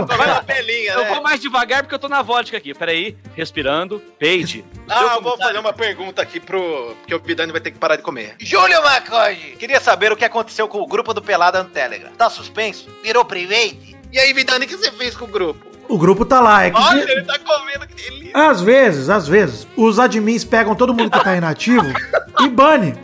Vai na pelinha, eu né? vou mais devagar porque eu tô na vodka aqui. Peraí, respirando. Peide. Ah, eu vou fazer uma pergunta aqui pro. Porque o Vidani vai ter que parar de comer. Júlio Macoge! Queria saber o que aconteceu com o grupo do Pelada no Telegram. Tá suspenso? Virou private? E aí, Vidani, o que você fez com o grupo? O grupo tá lá. É que Olha, ele tá comendo que delícia. Às vezes, às vezes, os admins pegam todo mundo que tá inativo e bane.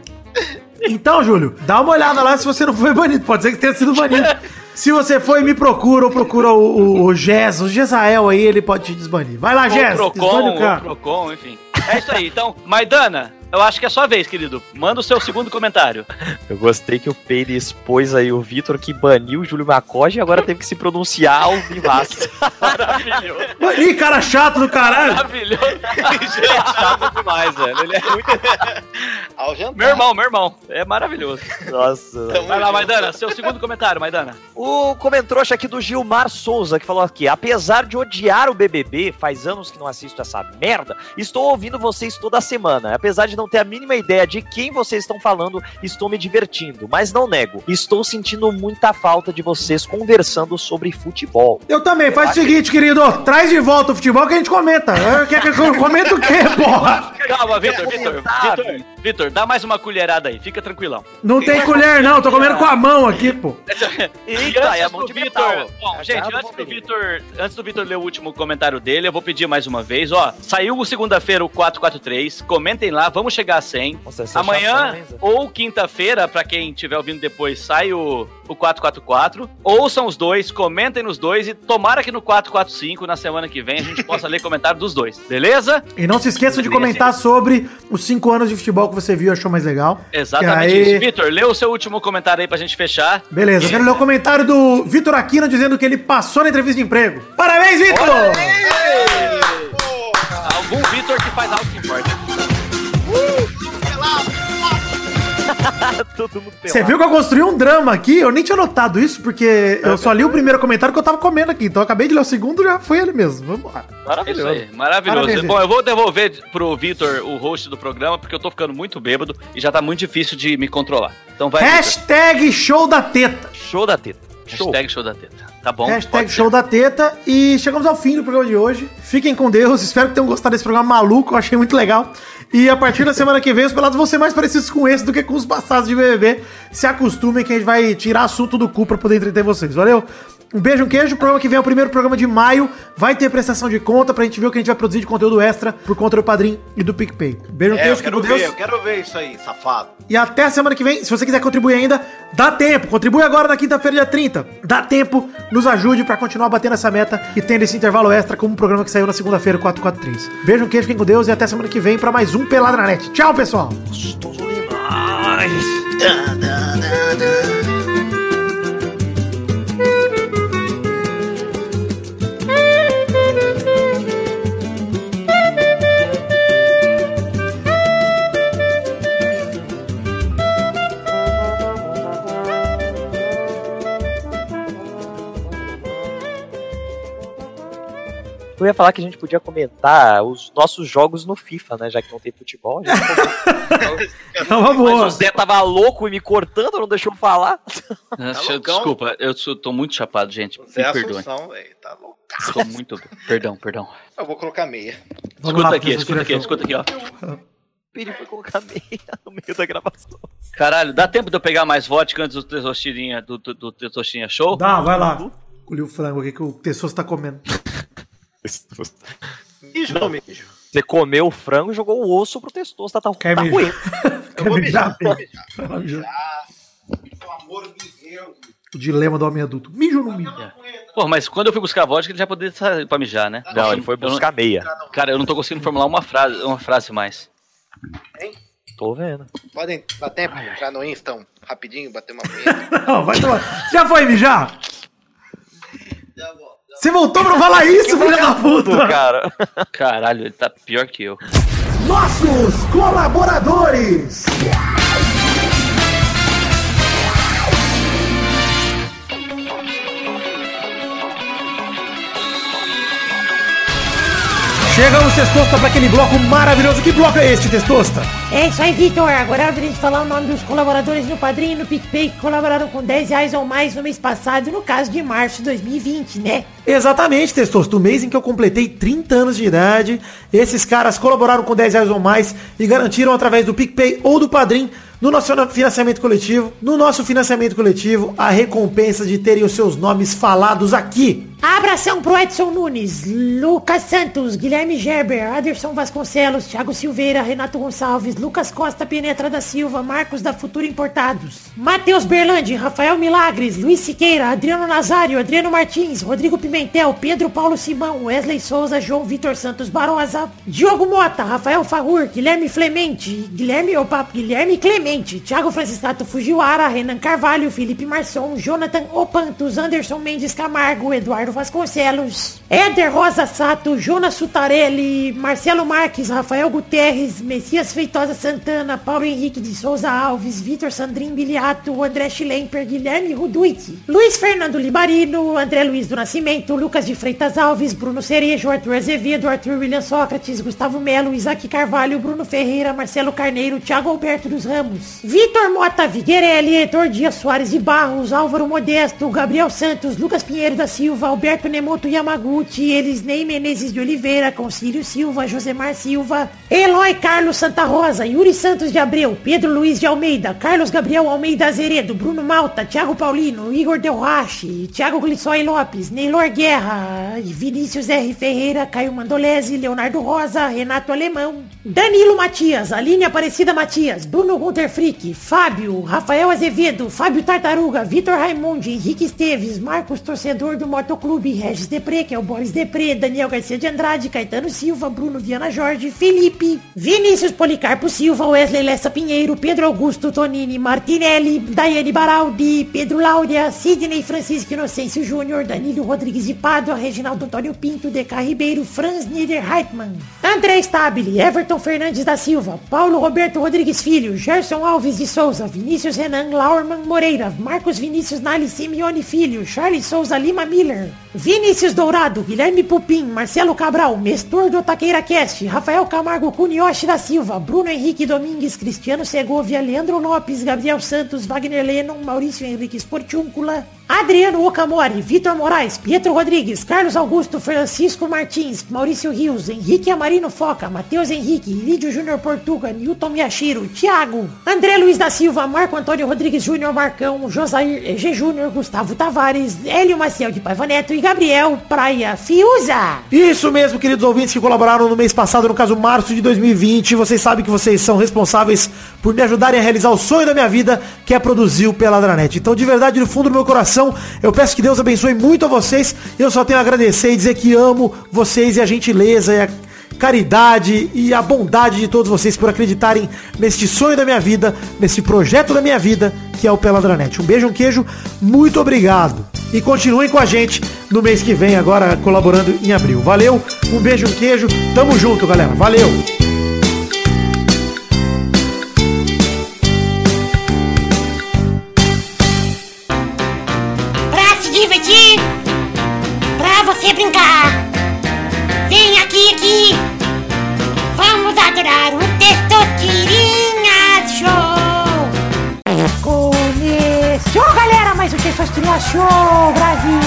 Então, Júlio, dá uma olhada lá se você não foi banido. Pode ser que tenha sido banido. Se você foi, me procura ou procura o, o, o Gés, o Gesael aí, ele pode te desbanir. Vai lá, Gés, Procon, desbane o cara. Procon, enfim. É isso aí. Então, Maidana, eu acho que é sua vez, querido. Manda o seu segundo comentário. <laughs> Eu gostei que o Peide expôs aí o Vitor que baniu o Júlio Macoge e agora teve que se pronunciar ao vivaço. <laughs> Maravilhoso. Ih, cara chato do caralho. Maravilhoso. <laughs> Chato demais, velho. Ele é muito. Meu irmão, meu irmão. É maravilhoso. Nossa. Tamo Vai lá. Maidana, seu segundo comentário, Maidana. O comentrouxa aqui do Gilmar Souza, que falou aqui: apesar de odiar o BBB, faz anos que não assisto essa merda, estou ouvindo vocês toda semana. Apesar de não ter a mínima ideia de quem vocês estão falando, estou me divertindo. Mas não nego, estou sentindo muita falta de vocês conversando sobre futebol. Eu também, faz o seguinte, querido, traz de volta o futebol que a gente comenta. É, Quer que eu o quê, <laughs> porra? Calma, Vitor, Vitor. comentar, Vitor, Vitor, dá mais uma colherada aí, fica tranquilão. Não tem colher, não. Tô comendo com a mão aqui, pô. <laughs> Eita, é a mão de Vitor. Bom, É a gente, antes do. Vitor, antes do Vitor ler o último comentário dele, eu vou pedir mais uma vez, ó. Saiu segunda-feira o 443. Comentem lá, vamos chegar a 100. Nossa, é Amanhã ou quinta-feira, pra quem estiver ouvindo depois, sai o, o 444. Ouçam os dois, comentem nos dois e tomara que no 445, na semana que vem, a gente possa ler comentário dos dois, beleza? E não se esqueçam de comentar sobre os cinco anos de futebol que você viu e achou mais legal. Exatamente aí- isso. Vitor, lê o seu último comentário aí pra gente fechar. Beleza, eu quero ler o comentário do Vitor Aquino dizendo que ele passou na entrevista de emprego. Parabéns, Vitor! Algum Vitor que faz algo que importa. <laughs> Você viu que eu construí um drama aqui? Eu nem tinha notado isso, porque eu só li o primeiro comentário que eu tava comendo aqui. Então eu acabei de ler o segundo já foi ele mesmo. Vamos lá. Isso aí, maravilhoso. Parabéns, Bom, eu vou devolver pro Vitor o host do programa, porque eu tô ficando muito bêbado e já tá muito difícil de me controlar. Então vai. Hashtag show da teta. Show da teta. Show. Hashtag show da teta. Tá bom? Hashtag ser. show da teta. E chegamos ao fim do programa de hoje. Fiquem com Deus. Espero que tenham gostado desse programa maluco. Eu achei muito legal. E a partir da semana que vem, os pelados vão ser mais parecidos com esse do que com os passados de BBB. Se acostumem que a gente vai tirar assunto do cu pra poder entreter vocês. Valeu? Um beijo, um queijo. O programa que vem é o primeiro programa de maio. Vai ter prestação de conta pra gente ver o que a gente vai produzir de conteúdo extra por conta do Padrim e do PicPay. Beijo, um É, eu queijo. quero fiquem com ver, Deus. eu quero ver isso aí, safado. E até a semana que vem. Se você quiser contribuir ainda, dá tempo. Contribui agora na quinta-feira, dia 30. Dá tempo, nos ajude pra continuar batendo essa meta e tendo esse intervalo extra como um programa que saiu na segunda-feira, 443. Beijo, um queijo, fiquem com Deus e até semana que vem pra mais um Pelada na Net. Tchau, pessoal! Eu ia falar que a gente podia comentar os nossos jogos no FIFA, né? Já que não tem futebol. A gente É uma <laughs> Mas o Zé tava louco e me cortando, não deixou eu falar. Eu- loucão? desculpa, eu sou- tô muito chapado, gente. Me Zé perdoem. Assunção, velho, tá louco. Tô muito. <laughs> Perdão, perdão. Eu vou colocar meia. Vamos escuta lá, aqui, escuta aqui, escuta aqui, ó. Ele foi colocar meia no meio da gravação. Caralho, dá tempo de eu pegar mais vodka antes do Testostinha, do, do, do Show? Dá, vai lá. Colhi o frango aqui que o Tessoso tá comendo. Mijo, não mijo. Você comeu o frango e jogou o osso pro testoso, tá, tá, Quer tá mijar? ruim. <laughs> Eu vou mijar, vou mijar. Lá mijar. Pelo amor de Deus. O dilema do homem adulto. Mijo ou não mijo? Pô, mas quando eu fui buscar vodka, ele já poderia sair pra mijar, né? Não, ele foi Eu não- buscar meia. Cara, eu não tô conseguindo formular uma frase, uma frase mais. Tô vendo. Podem dar tempo de entrar no Insta um, rapidinho, bater uma <laughs> punheta. Não, vai tomar. Já foi mijar? Você voltou pra falar isso, filho da Tudo, puta! cara. Caralho, ele tá pior que eu. Nossos colaboradores! Chegamos, Testosta, para aquele bloco maravilhoso. Que bloco é este, Testosta? É isso aí, Vitor. Agora é hora da gente falar o nome dos colaboradores no Padrinho e no PicPay que colaboraram com 10 reais ou mais no mês passado, no caso de março de 2020, né? Exatamente, Testosta. O mês em que eu completei 30 anos de idade, esses caras colaboraram com 10 reais ou mais e garantiram através do PicPay ou do Padrim no nosso financiamento coletivo, no nosso financiamento coletivo, a recompensa de terem os seus nomes falados aqui. Abração pro Edson Nunes, Lucas Santos, Guilherme Gerber, Aderson Vasconcelos, Thiago Silveira, Renato Gonçalves, Lucas Costa Penetra da Silva, Marcos da Futura Importados, Matheus Berlandi, Rafael Milagres, Luiz Siqueira, Adriano Nazário, Adriano Martins, Rodrigo Pimentel, Pedro Paulo Simão, Wesley Souza, João Vitor Santos Barosa, Diogo Mota, Rafael Fagur, Guilherme Clemente, Guilherme Opa, Guilherme Clemente, Thiago Franciscato Fujiwara, Renan Carvalho, Felipe Marçom, Jonathan Opantos, Anderson Mendes Camargo, Eduardo Vasconcelos, Éder Rosa Sato, Jonas Sutarelli, Marcelo Marques, Rafael Guterres, Messias Feitosa Santana, Paulo Henrique de Souza Alves, Vitor Sandrin Biliato, André Schlemper, Guilherme Ruduit, Luiz Fernando Libarino, André Luiz do Nascimento, Lucas de Freitas Alves, Bruno Cerejo, Arthur Azevedo, Arthur William Sócrates, Gustavo Melo, Isaac Carvalho, Bruno Ferreira, Marcelo Carneiro, Thiago Alberto dos Ramos, Vitor Mota Viguerelli, Heitor Dias Soares de Barros, Álvaro Modesto, Gabriel Santos, Lucas Pinheiro da Silva, Alberto Nemoto Yamaguchi, Elisnei Menezes de Oliveira, Concílio Silva, Josemar Silva, Eloy Carlos Santa Rosa, Yuri Santos de Abreu, Pedro Luiz de Almeida, Carlos Gabriel Almeida Azeredo, Bruno Malta, Thiago Paulino, Igor Del Rache, Thiago Glissói Lopes, Neylor Guerra, Vinícius R. Ferreira, Caio Mandolese, Leonardo Rosa, Renato Alemão, Danilo Matias, Aline Aparecida Matias, Bruno Gunter Frick, Fábio, Rafael Azevedo, Fábio Tartaruga, Vitor Raimundi, Henrique Esteves, Marcos Torcedor do Motoclube, Regis Depré, que é o Boris Depré, Daniel Garcia de Andrade, Caetano Silva, Bruno Viana Jorge, Felipe, Vinícius Policarpo Silva, Wesley Lessa Pinheiro, Pedro Augusto Tonini Martinelli, Daiane Baraldi, Pedro Láudia, Sidney Francisco Inocêncio Júnior, Danilo Rodrigues de Pádua, Reginaldo Antônio Pinto, DK Ribeiro, Franz Niederheitmann, André Stabile, Everton Fernandes da Silva, Paulo Roberto Rodrigues Filho, Gerson Alves de Souza, Vinícius Renan Laurman Moreira, Marcos Vinícius Nali Simeone Filho, Charles Souza Lima Miller, Vinícius Dourado, Guilherme Pupim, Marcelo Cabral, Mestor do Taqueira Cast, Rafael Camargo Cunioche da Silva, Bruno Henrique Domingues, Cristiano Segovia, Leandro Lopes, Gabriel Santos, Wagner Lennon, Maurício Henrique Sportiúncula, Adriano Okamori, Vitor Moraes, Pietro Rodrigues, Carlos Augusto, Francisco Martins, Maurício Rios, Henrique Amarino Foca, Matheus Henrique, Lídio Júnior Portuga, Newton Miyashiro, Thiago, André Luiz da Silva, Marco Antônio Rodrigues Júnior Marcão, Josair EG Júnior, Gustavo Tavares, Hélio Maciel de Paiva Neto e Gabriel Praia Fiuza. Isso mesmo, queridos ouvintes que colaboraram no mês passado, no caso março de 2020. Vocês sabem que vocês são responsáveis por me ajudarem a realizar o sonho da minha vida, que é produzir o Peladranet. Então, de verdade, do fundo do meu coração, eu peço que Deus abençoe muito a vocês. Eu só tenho a agradecer e dizer que amo vocês e a gentileza e a caridade e a bondade de todos vocês por acreditarem neste sonho da minha vida, nesse projeto da minha vida, que é o Peladranet. Um beijo, um queijo, muito obrigado. E continuem com a gente no mês que vem, agora colaborando em abril. Valeu, um beijo, um queijo, tamo junto, galera. Valeu! Show, Brasil.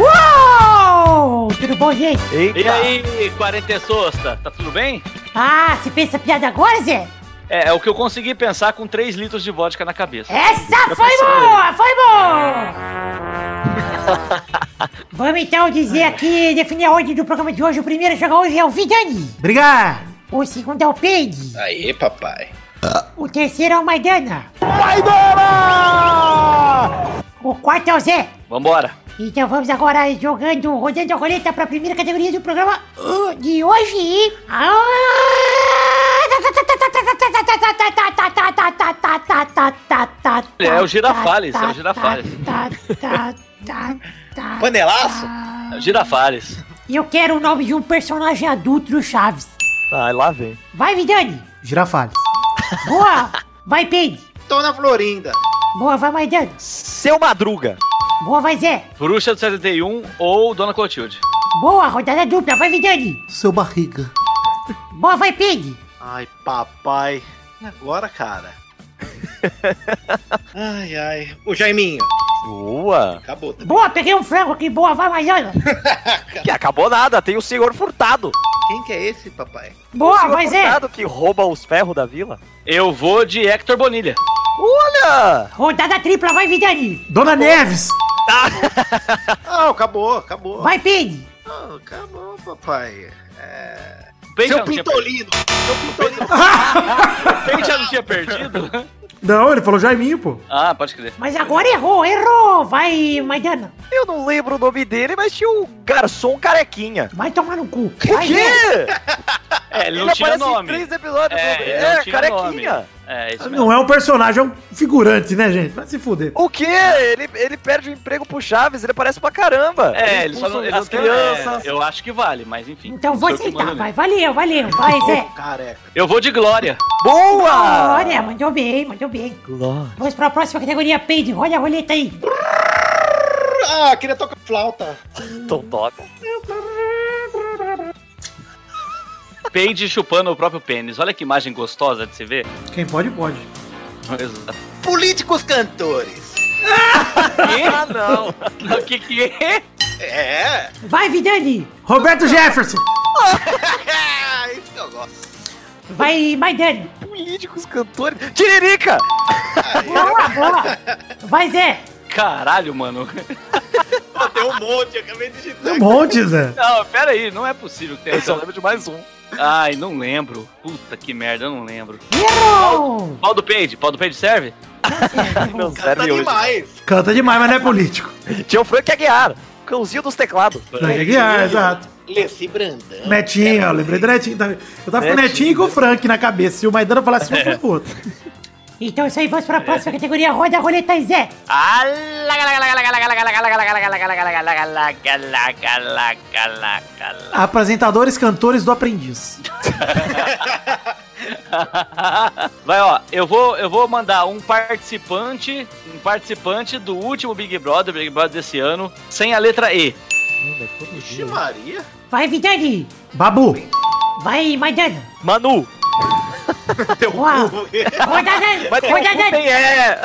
Uou! Tudo bom, gente? E aí, quarentesosta, tá tudo bem? Ah, você pensa piada agora, Zé? É, é o que eu consegui pensar com 3 litros de vodka na cabeça. Essa foi boa, foi boa! <laughs> Vamos então dizer aqui, definir a ordem do programa de hoje. O primeiro a jogar hoje é o Vidani. Obrigado! O segundo é o Peide. Aê, papai. O terceiro é o Maidana. Maidana! O quarto é o Zé. Vambora. Então vamos agora jogando, rodando a roleta para a primeira categoria do programa uh, de hoje. Ah! É o Girafales, é o Girafales. <laughs> Panelaço? É o Girafales. E eu quero o nome de um personagem adulto do Chaves. Ah, lá vem. Vai, Vidani. Girafales. Boa. Vai, Peide. Dona Florinda. Boa, vai, Maidana. Seu Madruga. Boa, vai, Zé. Bruxa do 71 ou Dona Clotilde. Boa, rodada dupla. Vai, Vidani. Seu barriga. Boa, vai, Peide. Ai, papai. E agora, cara? <laughs> ai, ai. O Jaiminho. Boa. Acabou. também. Boa, peguei um frango aqui. Boa, vai, Maidana. <laughs> Que acabou nada, tem o senhor Furtado. Quem que é esse, papai? o Boa, senhor vai, Zé. Furtado que rouba os ferros da vila. Eu vou de Hector Bonilha. Olha! Rodada tripla. Vai, Vidani. Dona Neves! <laughs> Ah, acabou, acabou. Vai, Peide. Ah, acabou, papai. É... Seu já não tinha Pintolino. Seu Pintolino. <laughs> Bem já não tinha perdido? Não, ele falou Jaiminho, pô. Ah, pode crer. Mas agora errou, errou. Vai, Maidana. Eu não lembro o nome dele, mas tinha o garçom carequinha. Vai tomar no cu. O quê? <laughs> É, ele não tinha aparece nome. em três episódios. É, ele é não tinha carequinha. nome. É, isso mesmo. Não é um personagem, é um figurante, né, gente? Vai se fuder. O quê? Ele, ele perde o emprego pro Chaves, ele aparece pra caramba. É, ele só não. Ele as crianças. É, eu acho que vale, mas enfim. Então vou aceitar. Vai, valeu, valeu. Vai, Zé. Careca. Eu vou de Glória. Boa! Olha, mandou bem, mandou bem. Vamos pra próxima categoria, Peide. Olha a roleta aí. Ah, queria tocar flauta. Então toca. Peide chupando o próprio pênis. Olha que imagem gostosa de se ver. Quem pode, pode. Exato. Políticos cantores. Ah, não. O que que é? É. Vai, Vidani. Roberto Jefferson. <laughs> Isso que eu gosto. Vai, Maidani. Políticos, cantores. Tiririca! Boa, boa. Vai, Zé. Caralho, mano. Pô, tem um monte, eu acabei de digitar. Um monte, Zé. Não, pera aí, não é possível que tenha Eu só lembro de mais um. Ai, não lembro. Puta que merda, eu não lembro. Pau do Page, pau do Page serve? Não Tá serve hoje. demais. Canta demais, mas não é político. Tinha o Frank Aguiar, cãozinho dos teclados. Frank Aguiar, exato. Leci Brandão. Netinho, eu lembrei do Netinho. também. Eu tava com o Netinho. E com o Frank na cabeça. Se o Maidana falasse um, pro outro. <laughs> Então isso aí, vamos pra próxima categoria. Roda a roleta Zé. Apresentadores, cantores do Aprendiz. Vai, ó, eu vou, eu vou mandar um participante, um participante do último Big Brother, Big Brother desse ano, sem a letra E. Vixe Maria. Vai, Vidani. Babu. Vai, Maidana. Manu! <laughs> Rodada, <laughs> Mas tem um rodada, tem é!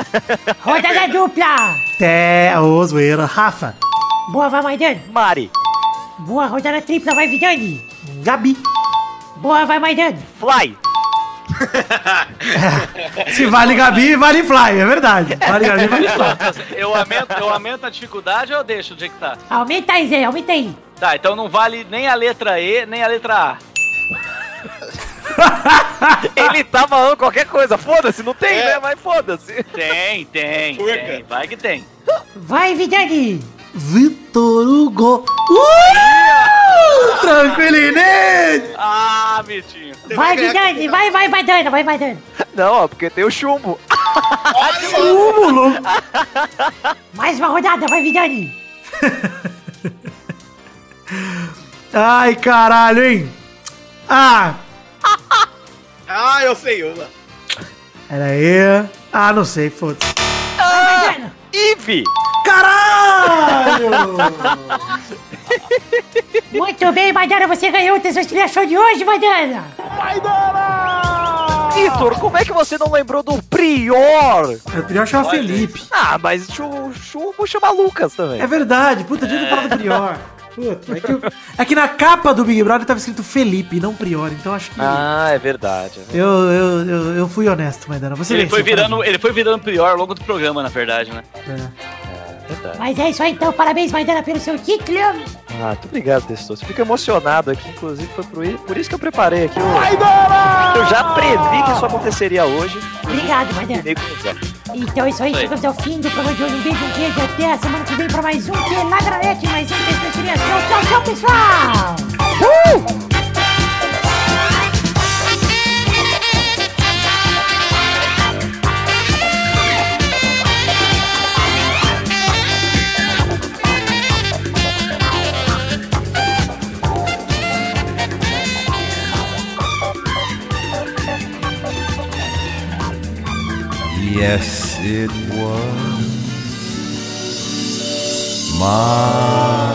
rodada <laughs> dupla. Té, ô, zoeira. Rafa. Boa, vai, Maidana. Mari! Boa, rodada tripla. Vai, Vidani. Gabi. Boa, vai, Maidana. Fly! Se vale Gabi, vale Fly, é verdade. Vale Gabi, vale Fly. Eu aumento, eu aumento a dificuldade ou eu deixo do jeito que tá? Aumenta aí, Zé. Aumenta aí. Tá, então não vale nem a letra E, nem a letra A. <laughs> Ele tá falando qualquer coisa, foda-se, não tem, É. né? Mas foda-se. Tem, tem, tem. Vai que tem. Vai, Vidani. Vitor Hugo. Uh! Tranquilinete. Ah, Mitinho. Vai, Vidani. Vai, vai, Maidana. Vai, Maidana. Não, ó, porque tem o chumbo. Túmulo. <laughs> Mais uma rodada. Vai, Vidani. <laughs> Ai, caralho, hein? Ah, Ah, eu sei uma. pera aí. Ah, não sei, foda-se. Vai, Maidana. Ive! Caralho! <laughs> Muito bem, Maidana. Você ganhou o Testosterona Show de hoje, Maidana. Vitor, como é que você não lembrou do Prior? Eu queria achar o Felipe. Ah, mas o chumbo chama Lucas também. É verdade, puta, devia ter falado Prior. <laughs> Puta, é que, eu- é que na capa do Big Brother tava escrito Felipe, não Prior, então acho que. Ah, é verdade. é verdade. Eu, eu, eu, eu fui honesto, Maidana. Você Ele foi virando, ele foi virando pior ao longo do programa, na verdade, né? É. Verdade. Mas é isso aí, então. Parabéns, Maidana, pelo seu título. Ah, muito obrigado, Testoso. Você fica emocionado aqui, inclusive foi por, isso que eu preparei aqui. o- Eu já previ que isso aconteceria hoje. Obrigado, Maidana. Então é isso aí, Oi. chegamos ao fim do programa de hoje. Um beijo, um queijo. Até a semana que vem pra mais um que é Ladranete, mais um Testosterona Show. Tchau, tchau, pessoal. Uh! Yes, it was my